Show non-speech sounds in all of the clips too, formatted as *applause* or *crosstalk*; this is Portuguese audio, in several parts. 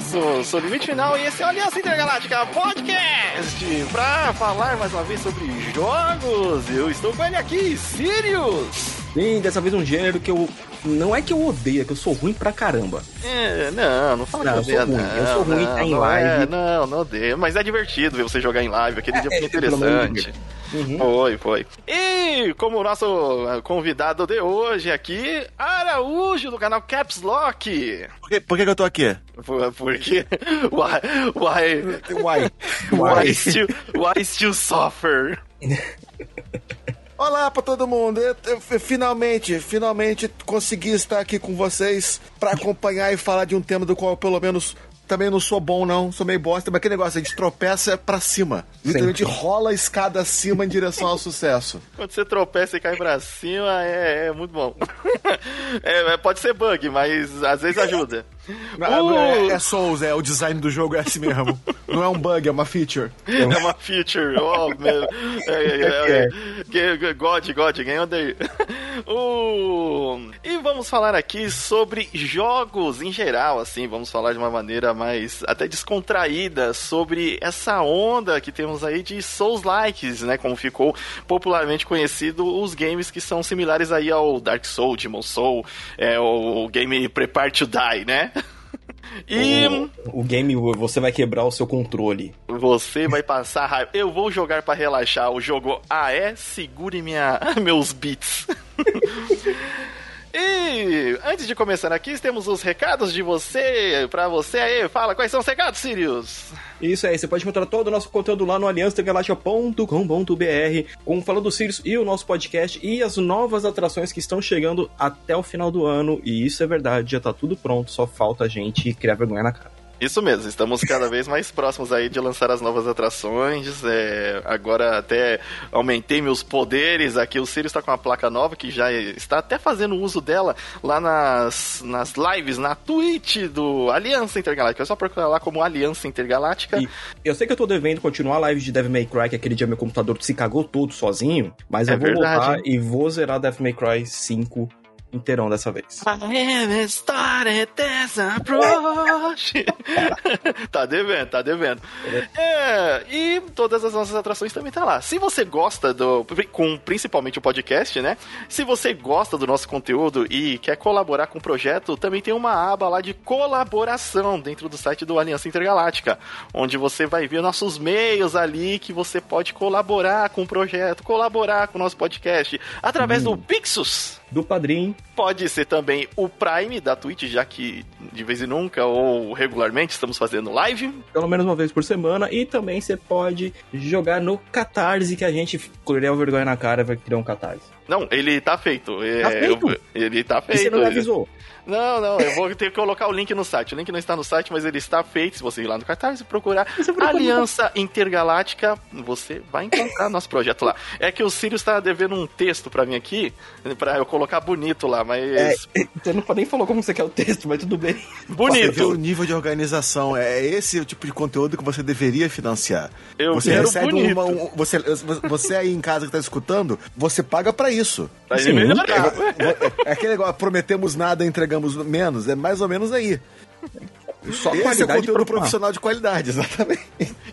sucesso! Sou Limite Final e esse é o Aliança Intergaláctica Podcast pra falar mais uma vez sobre jogos. Eu estou com ele aqui, Sirius! Sim, dessa vez um gênero que eu. Não é que eu odeio, é que eu sou ruim pra caramba. É, não, não fala Não, que eu sou odeia, ruim, eu sou não, ruim não, tá em não live. É, não, não odeio, mas é divertido ver você jogar em live, aquele É, dia foi é, interessante. Uhum. Foi, foi. E como o nosso eh, convidado de hoje aqui, Araújo do canal Caps Lock. Por que, por que que eu tô aqui? Por- Porque. *laughs* Why. Why. Uai. Why still, why still suffer? *laughs* Olá pra todo mundo. Eu- eu- finalmente, finalmente consegui estar aqui com vocês pra acompanhar e falar de um tema do qual eu, pelo menos também não sou bom não, sou meio bosta, mas aquele negócio, a gente tropeça pra cima. Literalmente rola a escada acima em direção ao sucesso. *laughs* Quando você tropeça e cai pra cima, é, é muito bom. *laughs* É, pode ser bug, mas às vezes ajuda. Uh! É, é Souls, é o design do jogo é assim mesmo. Não é um bug, é uma feature. É uma feature. Oh, meu. *laughs* É, é, é, é. God, God, ganhou daí. Uh, e vamos falar aqui sobre jogos em geral, assim. Vamos falar de uma maneira mais até descontraída sobre essa onda que temos aí de Souls-likes, né? Como ficou popularmente conhecido os games que são similares aí ao Dark Soul, Demon Soul, é, o, o game Prepare to Die, né? E O, o game, você vai quebrar o seu controle. você vai passar raiva. Eu vou jogar pra relaxar. O jogo Ah, é? Segure minha, *laughs* meus beats. *laughs* e antes de começar aqui, temos os recados de você, pra você aí. Fala, quais são os recados, Sirius? Isso aí, você pode encontrar todo o nosso conteúdo lá no aliançagalactica.com.br, com Falando do Sirius e o nosso podcast e as novas atrações que estão chegando até o final do ano. E isso é verdade, já tá tudo pronto, só falta a gente criar vergonha na cara. Isso mesmo, estamos cada vez mais próximos aí de lançar as novas atrações. é, agora até aumentei meus poderes aqui. O Sirius está com uma placa nova que já está até fazendo uso dela lá nas, nas lives, na Twitch do Aliança Intergaláctica. É só procurar lá como Aliança Intergaláctica. E eu sei que eu tô devendo continuar a live de Devil May Cry, que aquele dia meu computador se cagou todo sozinho, mas É eu vou verdade, voltar hein? e vou zerar Devil May Cry 5 inteirão dessa vez. I am started this approach. tá devendo, tá devendo. É, e todas as nossas atrações também tá lá. Se você gosta do. com principalmente o podcast, né? Se você gosta do nosso conteúdo e quer colaborar com o projeto, também tem uma aba lá de colaboração dentro do site do Aliança Intergaláctica, onde você vai ver nossos meios ali que você pode colaborar com o projeto, colaborar com o nosso podcast através do Pixus. Do padrinho, Pode ser também o Prime da Twitch, já que de vez em nunca ou regularmente estamos fazendo live. pelo menos uma vez por semana, e também você pode jogar no Catarse, que a gente criar vergonha na cara vai criar um Catarse. Não, ele tá feito. É, Tá feito? eu- ele tá E feito. você não me avisou? Não, não, eu vou ter que colocar o link no site. O link não está no site, mas ele está feito. Se você ir lá no Catarse e procurar Aliança Intergaláctica, você vai encontrar nosso projeto lá. É que o Sirius está devendo um texto pra mim aqui, pra eu colocar bonito lá, mas. É, *laughs* você não nem falou como você quer o texto, mas tudo bem. Você vê o bonito! nível de organização. É esse o tipo de conteúdo que você deveria financiar. Eu você quero recebe bonito. uma. um- você, você aí em casa que tá escutando, você paga pra isso. Pra Sim, ele melhorar. É aquele negócio, prometemos nada, entregamos menos. É mais ou menos aí. Só Esse é qualidade conteúdo profissional. profissional de qualidade, *laughs* exatamente.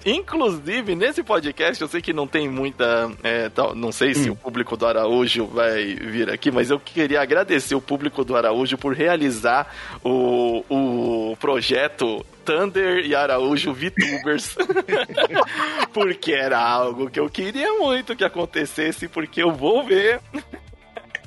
Inclusive, nesse podcast, eu sei que não tem muita. é, tal- não sei Hum. se o público do Araújo vai vir aqui, mas eu queria agradecer o público do Araújo por realizar o, o projeto Thunder e Araújo VTubers. *laughs* porque era algo que eu queria muito que acontecesse, porque eu vou ver.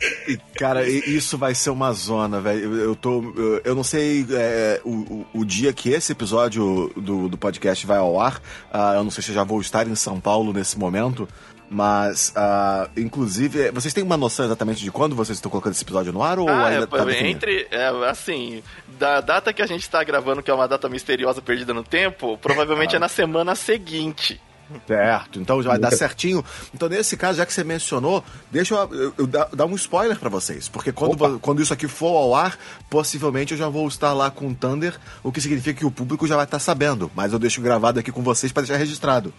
*laughs* Cara, isso vai ser uma zona, velho. Eu, tô. Eu, eu não sei é, o, o, dia que esse episódio do, do podcast vai ao ar. Ah, eu não sei se eu já vou estar em São Paulo nesse momento. Mas, ah, inclusive, vocês têm uma noção exatamente de quando vocês estão colocando esse episódio no ar ou Ah, ainda é, tá entre. é, assim, da data que a gente tá gravando, que é uma data misteriosa perdida no tempo, provavelmente Ah. é na semana seguinte. Certo, então já vai dar certinho. Então, nesse caso, já que você mencionou, deixa eu, eu- eu dar, um spoiler pra vocês. Porque quando, Opa. quando isso aqui for ao ar, possivelmente eu já vou estar lá com o Thunder, o que significa que o público já vai estar sabendo. Mas eu deixo gravado aqui com vocês pra deixar registrado.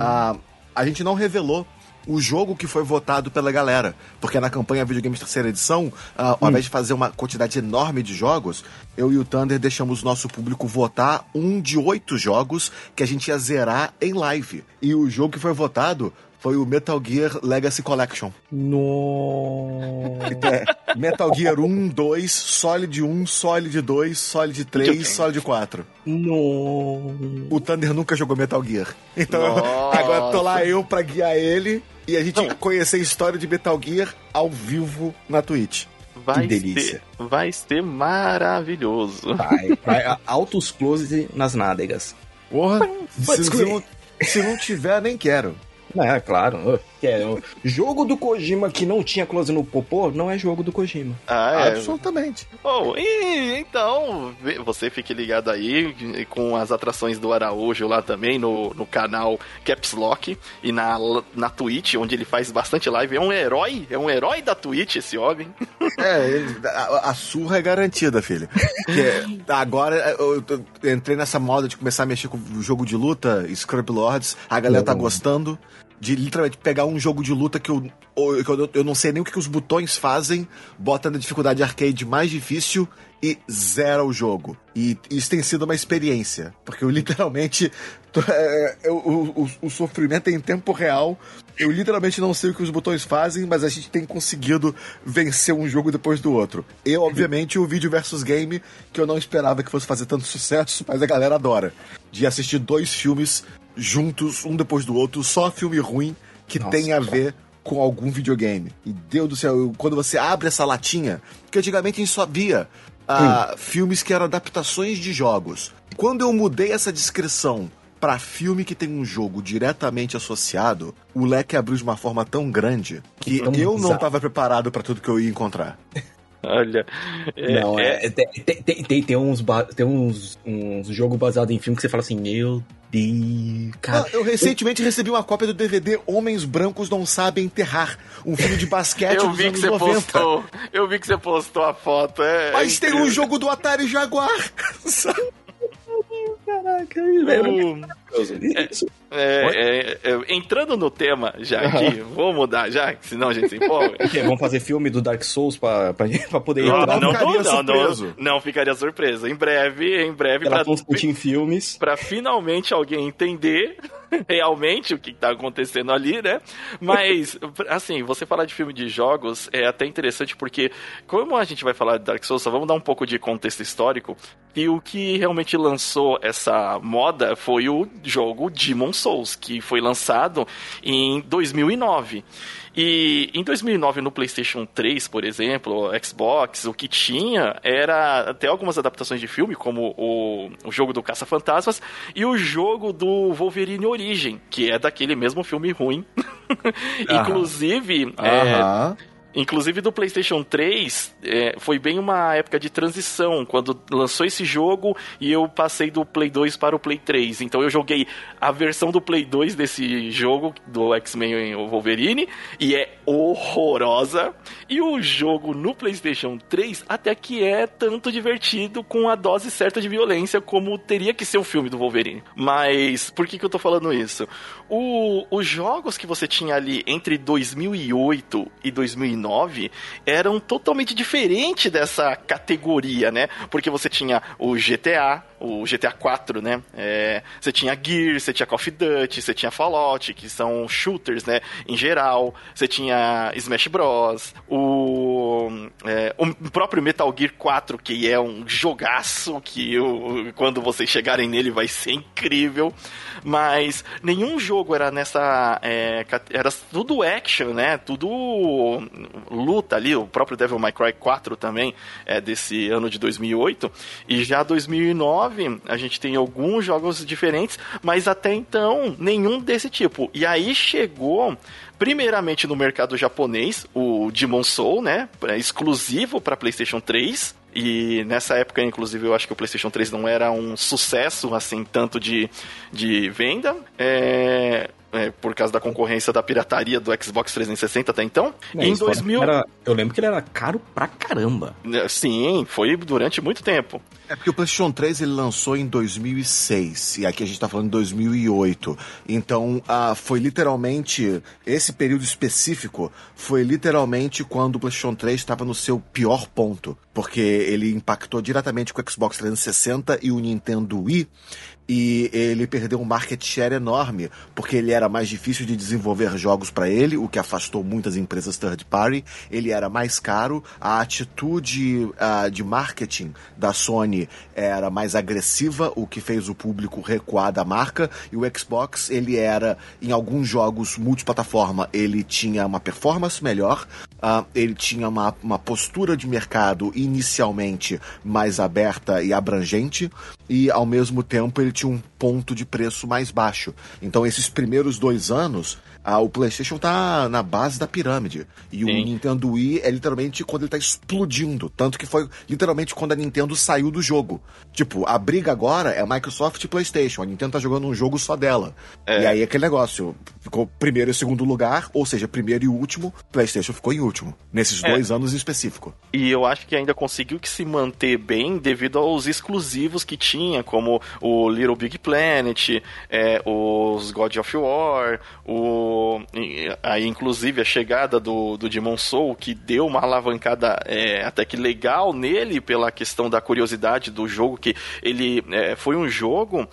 Ah, a gente não revelou o jogo que foi votado pela galera. Porque na campanha Videogames Terceira Edição, uh, ao hum. invés de fazer uma quantidade enorme de jogos, eu e o Thunder deixamos nosso público votar um de oito jogos que a gente ia zerar em live. E o jogo que foi votado foi o Metal Gear Legacy Collection. No. *laughs* É, Metal Gear 1, 2, Solid 1, Solid 2, Solid 3, Solid 4. No. O Thunder nunca jogou Metal Gear. Então *laughs* agora tô lá eu pra guiar ele e a gente Não. conhecer a história de Metal Gear ao vivo na Twitch. Vai que delícia. Ser, vai ser maravilhoso. Vai, vai altos close nas nádegas. Porra, se, se, não, se não tiver, nem quero. É, claro. É, o jogo do Kojima que não tinha close no popô não é jogo do Kojima. Ah, é. Absolutamente. Oh, e então, você fique ligado aí com as atrações do Araújo lá também no, no canal Caps Lock e na, na Twitch, onde ele faz bastante live. É um herói, é um herói da Twitch esse homem. É, ele, a, a, surra é garantida, filho. Porque agora eu, eu entrei nessa moda de começar a mexer com o jogo de luta, Scrub Lords, a galera tá gostando de literalmente pegar um jogo de luta que eu, que eu, eu não sei nem o que os botões fazem, bota na dificuldade arcade mais difícil e zera o jogo. E isso tem sido uma experiência, porque eu literalmente. É, eu, o, o, o, sofrimento é em tempo real. Eu literalmente não sei o que os botões fazem, mas a gente tem conseguido vencer um jogo depois do outro. Eu, obviamente, o vídeo versus game, que eu não esperava que fosse fazer tanto sucesso, mas a galera adora. De assistir dois filmes juntos, um depois do outro, só filme ruim que Nossa, tem a ver com algum videogame. E Deus do céu, quando você abre essa latinha, que antigamente a gente só via uh, filmes que eram adaptações de jogos. Quando eu mudei essa descrição para filme que tem um jogo diretamente associado, o leque abriu de uma forma tão grande que eu não estava preparado para tudo que eu ia encontrar. *laughs* Olha. É, não, é, é, tem, tem, tem, tem, uns, tem uns, uns jogos baseados em filme que você fala assim, meu Deus. Cara, ah, eu recentemente eu... recebi uma cópia do DVD Homens Brancos Não Sabem Enterrar, um filme de basquete *laughs* eu dos vi anos que você 90. Postou, eu vi que você postou a foto. É, Mas tem um jogo do Atari Jaguar. *laughs* Caraca, velho. É, é, é, é, entrando no tema já *laughs* aqui, vou mudar já, senão a gente se empolga. Vamos fazer filme do Dark Souls pra, pra, *laughs* pra poder não, entrar? Não, não, não, não, não, ficaria surpresa. Em breve, em breve. Ela pra, em filmes. Pra finalmente alguém entender *laughs* realmente o que está acontecendo ali, né? Mas, assim, você falar de filme de jogos é até interessante porque, como a gente vai falar de Dark Souls, só vamos dar um pouco de contexto histórico. E o que realmente lançou essa moda foi o jogo Demon Souls, que foi lançado em 2009. E em 2009, no PlayStation 3, por exemplo, Xbox, o que tinha era até algumas adaptações de filme, como o, o jogo do Caça-Fantasmas e o jogo do Wolverine Origem, que é daquele mesmo filme ruim. *laughs* Inclusive, é, Inclusive do PlayStation 3, é, foi bem uma época de transição, quando lançou esse jogo e eu passei do Play 2 para o Play 3. Então eu joguei a versão do Play 2 desse jogo, do X-Men Wolverine, e é horrorosa. E o jogo no PlayStation 3 até que é tanto divertido, com a dose certa de violência, como teria que ser o filme do Wolverine. Mas por que, que eu tô falando isso? O, os jogos que você tinha ali entre 2008 e 2009 2009 eram totalmente diferentes dessa categoria, né? Porque você tinha o GTA, o GTA 4, né? É, você tinha Gear, você tinha Call of Duty, você tinha Fallout, que são shooters, né? Em geral, você tinha Smash Bros, o, é, o próprio Metal Gear 4, que é um jogaço que eu, quando vocês chegarem nele vai ser incrível, mas nenhum jogo era nessa é, era tudo action, né? Tudo luta ali, o próprio Devil May Cry 4 também é desse ano de 2008 e já 2009 a gente tem alguns jogos diferentes, mas até então nenhum desse tipo. E aí chegou primeiramente no mercado japonês, o Demon Soul, né, exclusivo para PlayStation 3. E nessa época, inclusive, eu acho que o PlayStation 3 não era um sucesso, assim, tanto de, de venda. É, é, por causa da concorrência da pirataria do Xbox 360 até então. É, em 2000. Era, eu lembro que ele era caro pra caramba. É, sim, foi durante muito tempo. É porque o PlayStation 3 ele lançou em 2006 e aqui a gente tá falando de 2008. Então, ah, foi literalmente esse período específico foi literalmente quando o PlayStation 3 estava no seu pior ponto, porque ele impactou diretamente com o Xbox 360 e o Nintendo Wii e ele perdeu um market share enorme, porque ele era mais difícil de desenvolver jogos para ele, o que afastou muitas empresas third party. Ele era mais caro, a atitude uh, de marketing da Sony era mais agressiva, o que fez o público recuar da marca. E o Xbox, ele era em alguns jogos multiplataforma, ele tinha uma performance melhor, uh, ele tinha uma, uma postura de mercado inicialmente mais aberta e abrangente, e ao mesmo tempo ele tinha um ponto de preço mais baixo. Então, esses primeiros dois anos, ah, o PlayStation tá na base da pirâmide. E Sim. o Nintendo Wii é literalmente quando ele tá explodindo. Tanto que foi literalmente quando a Nintendo saiu do jogo. Tipo, a briga agora é Microsoft e PlayStation. A Nintendo tá jogando um jogo só dela. É. E aí aquele negócio. Ficou primeiro e segundo lugar, ou seja, primeiro e último. PlayStation ficou em último. Nesses é. dois anos em específico. E eu acho que ainda conseguiu que se manter bem devido aos exclusivos que tinha, como o Little Big Planet, é, os God of War, o aí inclusive a chegada do, do Demon Soul que deu uma alavancada é, até que legal nele pela questão da curiosidade do jogo que ele é, foi um jogo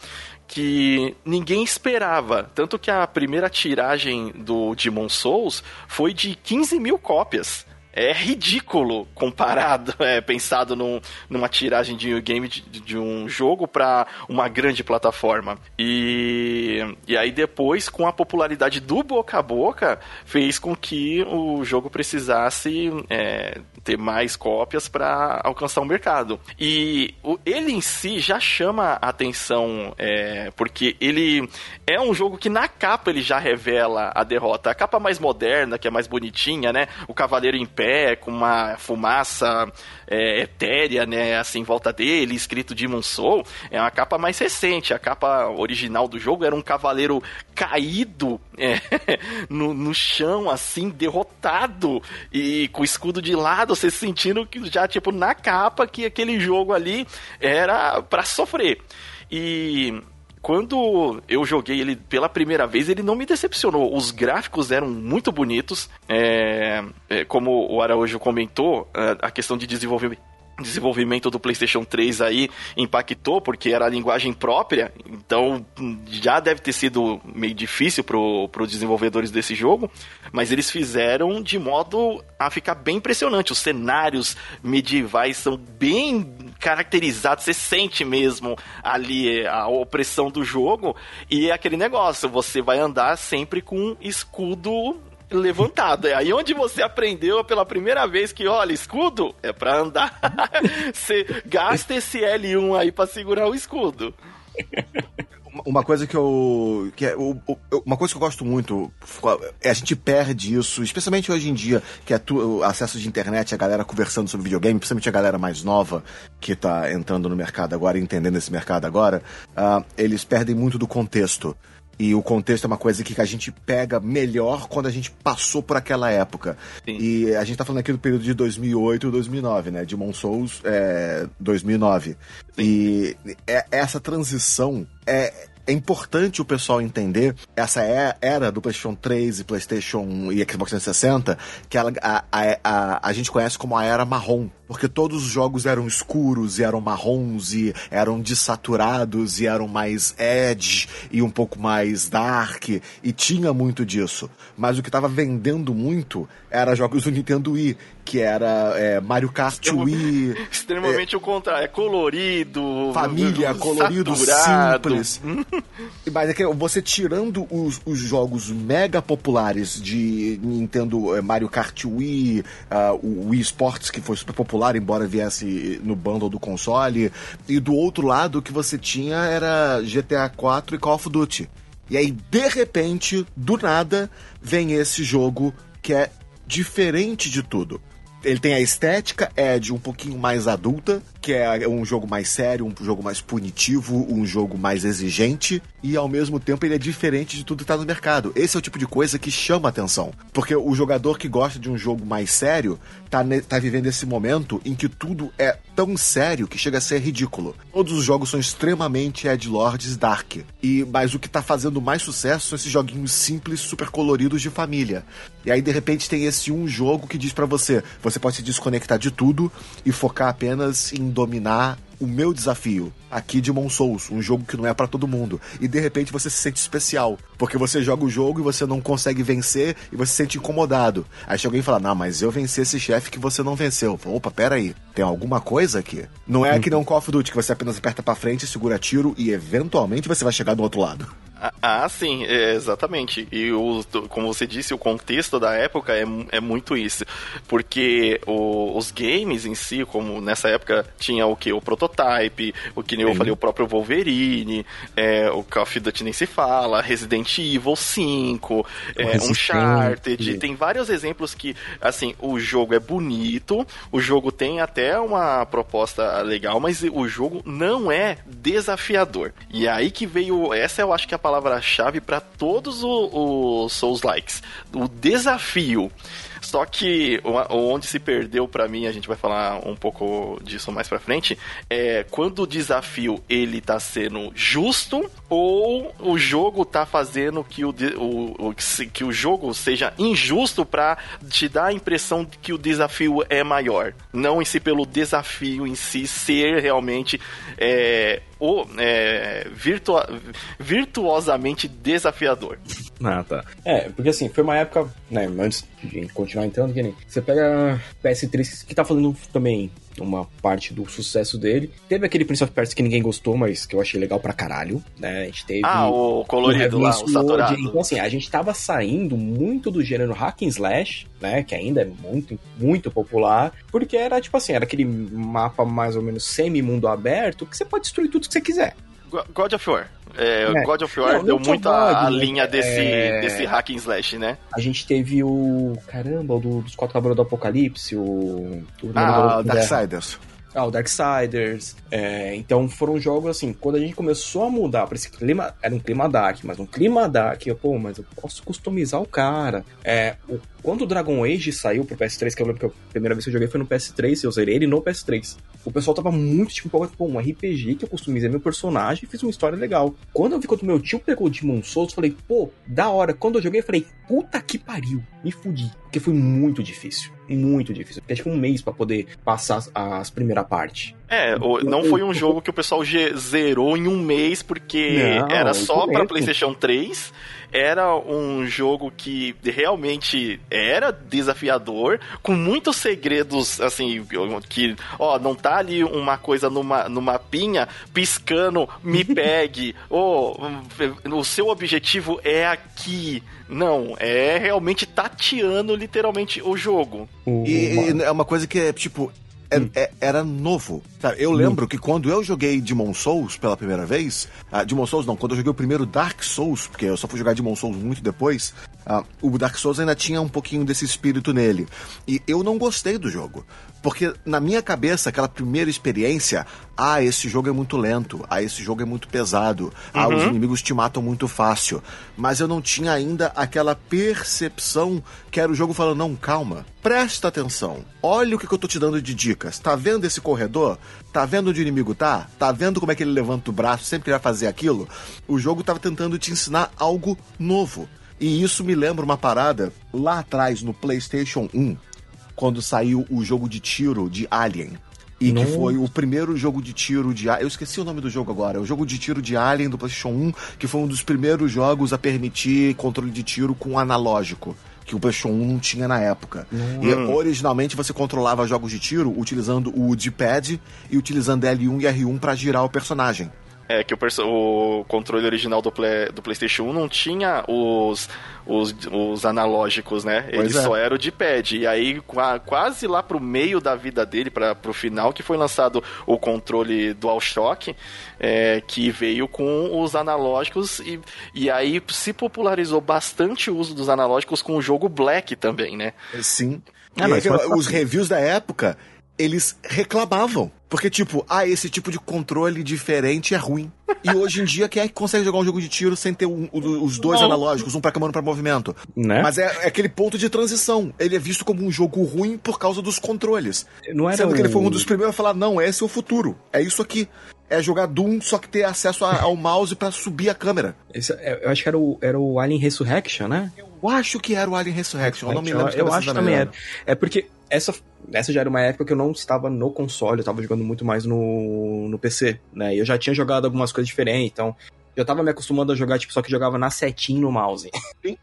que ninguém esperava. Tanto que a primeira tiragem do Demon Souls foi de 15 mil cópias é ridículo comparado, *laughs* é, pensado num, numa tiragem de um game de, de um jogo para uma grande plataforma. E, e aí depois, com a popularidade do boca a boca, fez com que o jogo precisasse é, ter mais cópias para alcançar o mercado. E o, ele em si já chama a atenção, é, porque ele é um jogo que na capa ele já revela a derrota. A capa mais moderna, que é mais bonitinha, né? O cavaleiro em pé, com uma fumaça é, etérea, né? Assim, em volta dele, escrito Demon Soul, é uma capa mais recente. A capa original do jogo era um cavaleiro caído é, *laughs* no, no chão, assim, derrotado e com o escudo de lado, você sentindo que já, tipo, na capa que aquele jogo ali era para sofrer. E quando eu joguei ele pela primeira vez, ele não me decepcionou. Os gráficos eram muito bonitos. É, é, como o Araújo comentou, a questão de desenvolvimento desenvolvimento do PlayStation 3 aí impactou, porque era a linguagem própria, então já deve ter sido meio difícil para os desenvolvedores desse jogo, mas eles fizeram de modo a ficar bem impressionante. Os cenários medievais são bem caracterizados, você sente mesmo ali a opressão do jogo, e é aquele negócio, você vai andar sempre com escudo levantado. É aí onde você aprendeu pela primeira vez que, olha, escudo é para andar. *laughs* você gasta esse L1 aí para segurar o escudo. Uma coisa que eu. Que é, uma coisa que eu gosto muito é a gente perde isso, especialmente hoje em dia, que é tu, o acesso de internet, a galera conversando sobre videogame, principalmente a galera mais nova que tá entrando no mercado agora, entendendo esse mercado agora, uh, eles perdem muito do contexto. E o contexto é uma coisa que a gente pega melhor quando a gente passou por aquela época. Sim. E a gente tá falando aqui do período de 2008 e 2009, né? Demon Souls é 2009. Sim. E é, essa transição é, é importante o pessoal entender essa é, era do PlayStation 3 e PlayStation e Xbox 360, que ela, a, a, a, a gente conhece como a era marrom. Porque todos os jogos eram escuros e eram marrons e eram desaturados e eram mais edge e um pouco mais dark e tinha muito disso. Mas o que estava vendendo muito era jogos do Nintendo Wii, que era é, Mario Kart Wii. *laughs* Extremamente é, o contrário, é colorido. Família, *laughs* colorido, saturado. simples. *laughs* Mas é que você tirando os, os jogos mega populares de Nintendo é, Mario Kart Wii, uh, o Wii Sports, que foi super popular, embora viesse no bundle do console, e do outro lado o que você tinha era GTA 4 e Call of Duty. E aí, de repente, do nada, vem esse jogo que é diferente de tudo. Ele tem a estética Ed um pouquinho mais adulta, que é um jogo mais sério, um jogo mais punitivo, um jogo mais exigente, e ao mesmo tempo ele é diferente de tudo que tá no mercado. Esse é o tipo de coisa que chama atenção. Porque o jogador que gosta de um jogo mais sério tá, tá vivendo esse momento em que tudo é tão sério que chega a ser ridículo. Todos os jogos são extremamente edgelords dark. E, mas o que tá fazendo mais sucesso são esses joguinhos simples, super coloridos de família. E aí, de repente, tem esse um jogo que diz para você: você pode se desconectar de tudo e focar apenas em dominar o meu desafio aqui de Souls, um jogo que não é para todo mundo. E de repente você se sente especial, porque você joga o jogo e você não consegue vencer e você se sente incomodado. Aí chega alguém e fala: Não, mas eu venci esse chefe que você não venceu. Opa, pera aí, tem alguma coisa aqui? Não é que um Call of Duty que você apenas aperta para frente, segura tiro e eventualmente você vai chegar do outro lado. Ah, ah, sim, é, exatamente. E o, como você disse, o contexto da época é, é muito isso. Porque o, os games em si, como nessa época tinha o que? O Prototype, o que nem eu falei, o próprio Wolverine, é, o Call of Duty nem se fala, Resident Evil 5, é, Uncharted. Tem vários exemplos que, assim, o jogo é bonito, o jogo tem até uma proposta legal, mas o jogo não é desafiador. E aí que veio, essa eu acho que é a palavra-chave para todos os Souls-likes. O desafio. Só que onde se perdeu para mim, a gente vai falar um pouco disso mais para frente, é quando o desafio ele tá sendo justo ou o jogo tá fazendo que o, o, que o jogo seja injusto para te dar a impressão de que o desafio é maior, não em si pelo desafio em si ser realmente é, o, é, virtuosamente desafiador. Ah, tá. É, porque assim, foi uma época, né, antes de continuar entrando, que nem. Você pega PS3 que tá fazendo também uma parte do sucesso dele. Teve aquele Prince of Persia que ninguém gostou, mas que eu achei legal pra caralho, né? A gente teve... Ah, o colorido o lá, o saturado. Então, assim, a gente tava saindo muito do gênero hack and slash, né? Que ainda é muito, muito popular, porque era, tipo assim, era aquele mapa mais ou menos semi-mundo aberto que você pode destruir tudo que você quiser. God of War. É, é. God of War não, deu muito a, a né? linha desse, é... desse hack and slash, né? A gente teve o. Caramba, o do, dos Quatro Cavaleiros do Apocalipse, o. o ah, Darksiders. Ah, o Darksiders. É, então foram jogos assim, quando a gente começou a mudar para esse clima, era um clima dark, mas um clima dark, eu, pô, mas eu posso customizar o cara. É, o, quando o Dragon Age saiu pro PS3, que eu lembro que a primeira vez que eu joguei foi no PS3, eu zerei ele no PS3. O pessoal tava muito tipo, pô, um RPG que eu customizei meu personagem e fiz uma história legal. Quando eu vi quando meu tio pegou o Demon Souls, eu falei, pô, da hora. Quando eu joguei, eu falei, puta que pariu, me fudi. Porque foi muito difícil. Muito difícil. Porque que um mês para poder passar as, as primeira parte. É, não foi um jogo que o pessoal zerou em um mês porque não, era só para PlayStation 3 era um jogo que realmente era desafiador, com muitos segredos, assim, que, ó, não tá ali uma coisa numa, numa pinha piscando, me *laughs* pegue, ou oh, o seu objetivo é aqui. Não, é realmente tateando literalmente o jogo. E, e é uma coisa que é, tipo, é, hum. é, era novo. Eu lembro hum. que quando eu joguei Demon Souls pela primeira vez, uh, Demon Souls não, quando eu joguei o primeiro Dark Souls, porque eu só fui jogar Demon Souls muito depois, uh, o Dark Souls ainda tinha um pouquinho desse espírito nele. E eu não gostei do jogo. Porque na minha cabeça, aquela primeira experiência, ah, esse jogo é muito lento, ah, esse jogo é muito pesado, ah, os uhum. inimigos te matam muito fácil. Mas eu não tinha ainda aquela percepção que era o jogo falando, não, calma, presta atenção, olha o que eu tô te dando de dicas. Tá vendo esse corredor? Tá vendo onde o inimigo tá? Tá vendo como é que ele levanta o braço sempre que ele vai fazer aquilo? O jogo tava tentando te ensinar algo novo. E isso me lembra uma parada lá atrás no PlayStation 1 quando saiu o jogo de tiro de Alien. E que foi o primeiro jogo de tiro de Eu esqueci o nome do jogo agora. O jogo de tiro de Alien do PlayStation 1, que foi um dos primeiros jogos a permitir controle de tiro com analógico que o PlayStation 1 não tinha na época. Hum. E originalmente você controlava jogos de tiro utilizando o D-pad e utilizando L1 e R1 para girar o personagem. É que o, o controle original do, play, do PlayStation 1 não tinha os, os, os analógicos, né? Ele é. só era o de pad. E aí, quase lá pro meio da vida dele, para pro final, que foi lançado o controle DualShock, é, que veio com os analógicos. E, e aí se popularizou bastante o uso dos analógicos com o jogo Black também, né? Sim. Ah, mas os reviews da época eles reclamavam. Porque, tipo, ah, esse tipo de controle diferente é ruim. E hoje em dia, quem é que consegue jogar um jogo de tiro sem ter um, os dois Não. analógicos, um pra câmera para movimento? Né? Mas é, é, aquele ponto de transição. Ele é visto como um jogo ruim por causa dos controles. Não era Sendo que ele foi um dos primeiros a falar, não, esse é o futuro. É isso aqui é jogar Doom, só que ter acesso a, ao mouse para subir a câmera. Esse, é, eu acho que era o, era o Alien Resurrection, né? Eu acho que era o Alien Resurrection, eu não me lembro. Eu, eu acho que também era. É porque essa, essa já era uma época que eu não estava no console, eu estava jogando muito mais no, no PC, né? E eu já tinha jogado algumas coisas diferentes, então eu tava me acostumando a jogar, tipo, só que jogava na setinha no mouse. Sim.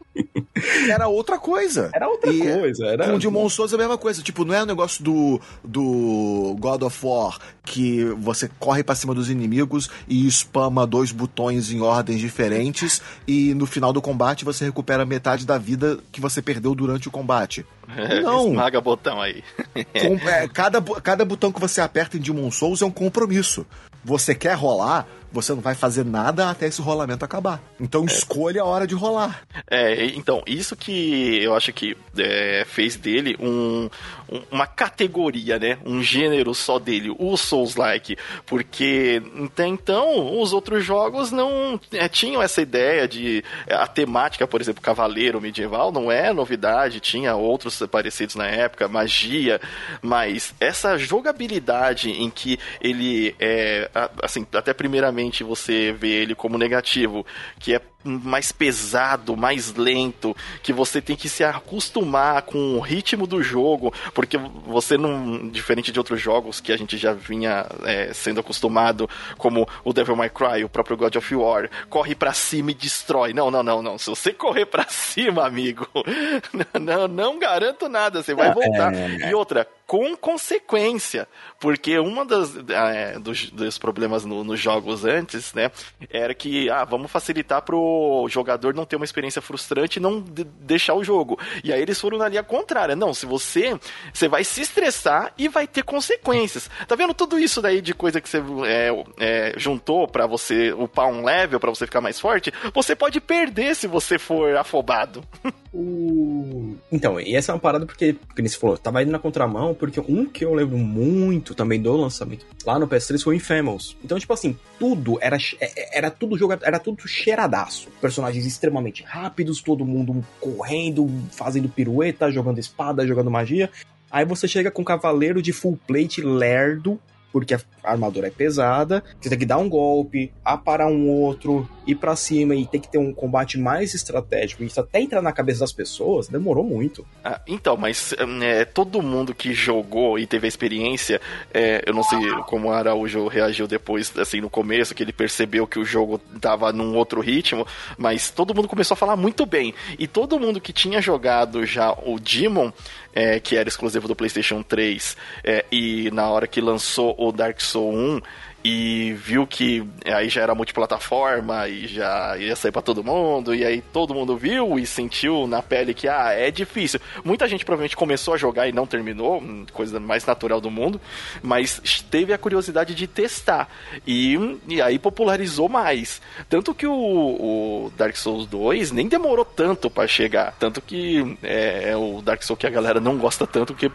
Era outra coisa. Era outra e coisa. Era... Com o Demon Souls é a mesma coisa. Tipo, não é o um negócio do, do God of War que você corre para cima dos inimigos e spama dois botões em ordens diferentes e no final do combate você recupera metade da vida que você perdeu durante o combate. *laughs* Não. Esmaga botão aí. Com, é, cada, cada botão que você aperta em Demon Souls é um compromisso. Você quer rolar? Você não vai fazer nada até esse rolamento acabar. Então é. escolha a hora de rolar. É, então, isso que eu acho que é, fez dele um, um, uma categoria, né? Um gênero só dele, o Souls-like. Porque até então os outros jogos não é, tinham essa ideia de. É, a temática, por exemplo, Cavaleiro Medieval, não é novidade, tinha outros parecidos na época, magia, mas essa jogabilidade em que ele é. Assim, até primeiramente você vê ele como negativo, que é mais pesado, mais lento, que você tem que se acostumar com o ritmo do jogo, porque você não, diferente de outros jogos que a gente já vinha é, sendo acostumado, como o Devil May Cry, o próprio God of War, corre para cima e destrói. Não, não, não, não. Se você correr para cima, amigo, *laughs* não, não garanto nada, você vai voltar. É... E outra, com consequência, porque uma das é, dos, dos, problemas no, nos jogos antes, né, era que ah, vamos facilitar pro jogador não ter uma experiência frustrante e não de deixar o jogo. E aí eles foram na linha contrária. Não, se você você vai se estressar e vai ter consequências. Tá vendo tudo isso daí de coisa que você é, é, juntou para você upar um level, para você ficar mais forte? Você pode perder se você for afobado. *laughs* O... Então, e essa é uma parada porque, porque você falou, tava indo na contramão, porque um que eu lembro muito também do lançamento lá no PS3 foi o Infamous. Então, tipo assim, tudo era, é, era tudo jogado, era tudo cheiradaço. Personagens extremamente rápidos, todo mundo correndo, fazendo pirueta, jogando espada, jogando magia. Aí você chega com um cavaleiro de full plate lerdo, porque a armadura é pesada, você tem que dar um golpe, aparar um outro, ir para cima e ter que ter um combate mais estratégico. Isso até entrar na cabeça das pessoas demorou muito. Ah, então, mas é, todo mundo que jogou e teve a experiência, é, eu não sei como o Araújo reagiu depois, assim, no começo, que ele percebeu que o jogo tava num outro ritmo, mas todo mundo começou a falar muito bem. E todo mundo que tinha jogado já o Demon, é, que era exclusivo do PlayStation 3, é, e na hora que lançou o Dark Souls 1, e viu que aí já era multiplataforma e já ia sair para todo mundo, e aí todo mundo viu e sentiu na pele que ah, é difícil. Muita gente provavelmente começou a jogar e não terminou, coisa mais natural do mundo, mas teve a curiosidade de testar e, e aí popularizou mais. Tanto que o, o Dark Souls 2 nem demorou tanto para chegar, tanto que é, é, o Dark Souls que a galera não gosta tanto, que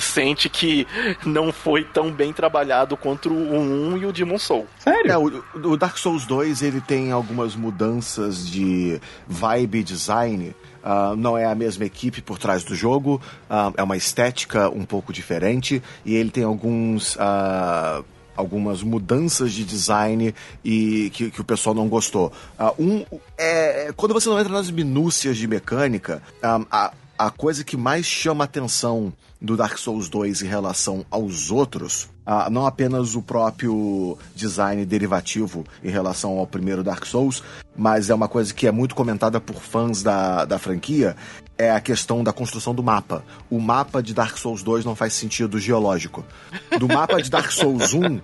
sente que não foi tão bem trabalhado quanto o 1 e o Demon Soul. Sério? É, o, o, Dark Souls 2 ele tem algumas mudanças de vibe design. Uh, não é a mesma equipe por trás do jogo, uh, é uma estética um pouco diferente e ele tem alguns. Uh, algumas mudanças de design e que, que o pessoal não gostou. um, é, quando você não entra nas minúcias de mecânica, a, a coisa que mais chama atenção do Dark Souls 2 em relação aos outros ah, não apenas o próprio design derivativo em relação ao primeiro Dark Souls, mas é uma coisa que é muito comentada por fãs da, da franquia, é a questão da construção do mapa. O mapa de Dark Souls 2 não faz sentido geológico. Do mapa de Dark Souls 1,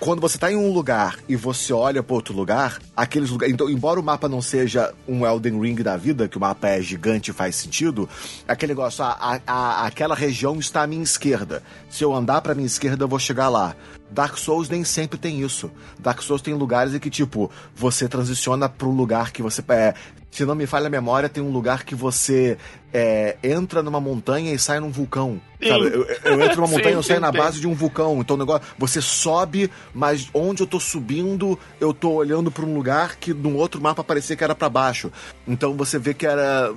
quando você está em um lugar e você olha para outro lugar, aqueles lugares. Então, embora o mapa não seja um Elden Ring da vida, que o mapa é gigante e faz sentido, aquele negócio, a, a, aquela região está à minha esquerda. Se eu andar para minha esquerda, eu vou chegar lá. Dark Souls nem sempre tem isso. Dark Souls tem lugares em que, tipo, você transiciona um lugar que você. É, se não me falha a memória, tem um lugar que você é, entra numa montanha e sai num vulcão. Sabe? Eu, eu entro numa *laughs* montanha e eu saio na base de um vulcão. Então o negócio. Você sobe, mas onde eu tô subindo, eu tô olhando para um lugar que no outro mapa parecia que era para baixo. Então você vê que era,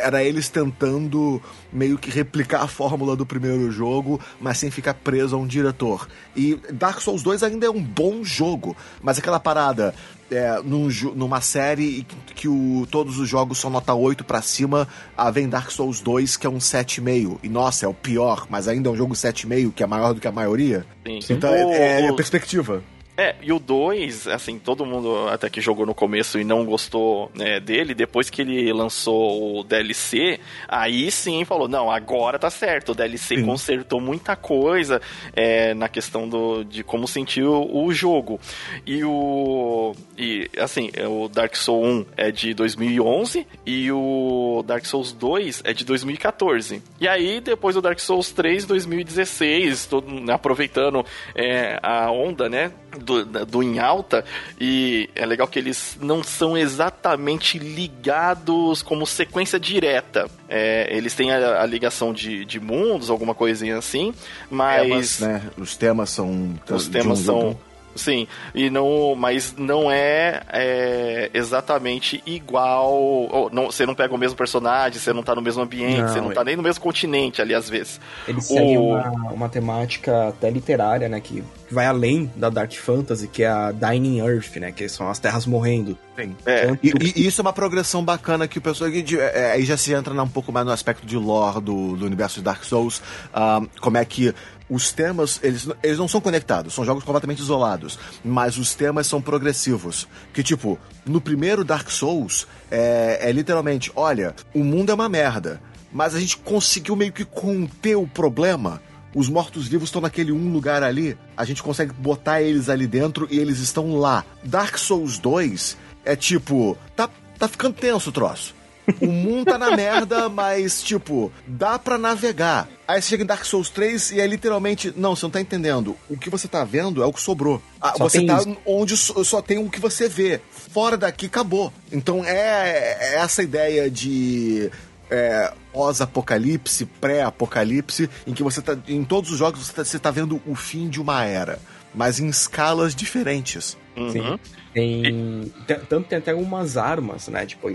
era eles tentando meio que replicar a fórmula do primeiro jogo, mas sem ficar preso a um diretor. E Dark Souls 2 ainda é um bom jogo, mas aquela parada é, num, numa série que, que o, todos os jogos são nota 8 para cima, a vem Dark Souls 2, que é um 7,5. E nossa, é o pior, mas ainda é um jogo 7,5, que é maior do que a maioria. Sim. Então o, é, é, perspectiva. É, e o 2, assim, todo mundo até que jogou no começo e não gostou né, dele, depois que ele lançou o DLC, aí sim falou, não, agora tá certo, o DLC sim. consertou muita coisa é, na questão do, de como sentiu o jogo. E o... E, assim, o Dark Souls 1 é de 2011 e o Dark Souls 2 é de 2014. E aí, depois do Dark Souls 3, 2016, todo, aproveitando é, a onda, né, do, do em alta, e é legal que eles não são exatamente ligados como sequência direta. É, eles têm a, a, ligação de, de mundos, alguma coisinha assim, mas. Temas, né? Os temas são. Os temas um são. Sim, e não, mas não é, é exatamente igual. não, você não pega o mesmo personagem, você não tá no mesmo ambiente, não, você não tá nem no mesmo continente ali às vezes. Eles o... seguem uma, uma temática até literária, né? Que vai além da Dark Fantasy, que é a Dining Earth, né? Que são as terras morrendo. Sim. É, e, e, isso é uma progressão bacana que o pessoal. É, é, aí já se entra um pouco mais no aspecto de lore do, do universo de Dark Souls. Uh, como é que os temas, eles, eles não são conectados, são jogos completamente isolados, mas os temas são progressivos. Que, tipo, no primeiro Dark Souls, é, é literalmente: olha, o mundo é uma merda, mas a gente conseguiu meio que conter o problema. Os mortos-vivos estão naquele um lugar ali, a gente consegue botar eles ali dentro e eles estão lá. Dark Souls 2 é tipo, tá, tá ficando tenso o troço. O mundo tá na merda, mas, tipo, dá pra navegar. Aí você chega em Dark Souls 3 e é literalmente. Não, você não tá entendendo. O que você tá vendo é o que sobrou. Ah, você tá isso. onde só tem o que você vê. Fora daqui acabou. Então é, é essa ideia de. É, pós-apocalipse, pré-apocalipse, em que você tá. Em todos os jogos você tá, você tá vendo o fim de uma era. Mas em escalas diferentes. Uhum. Sim. Tem. Tanto tem até algumas armas, né? Tipo,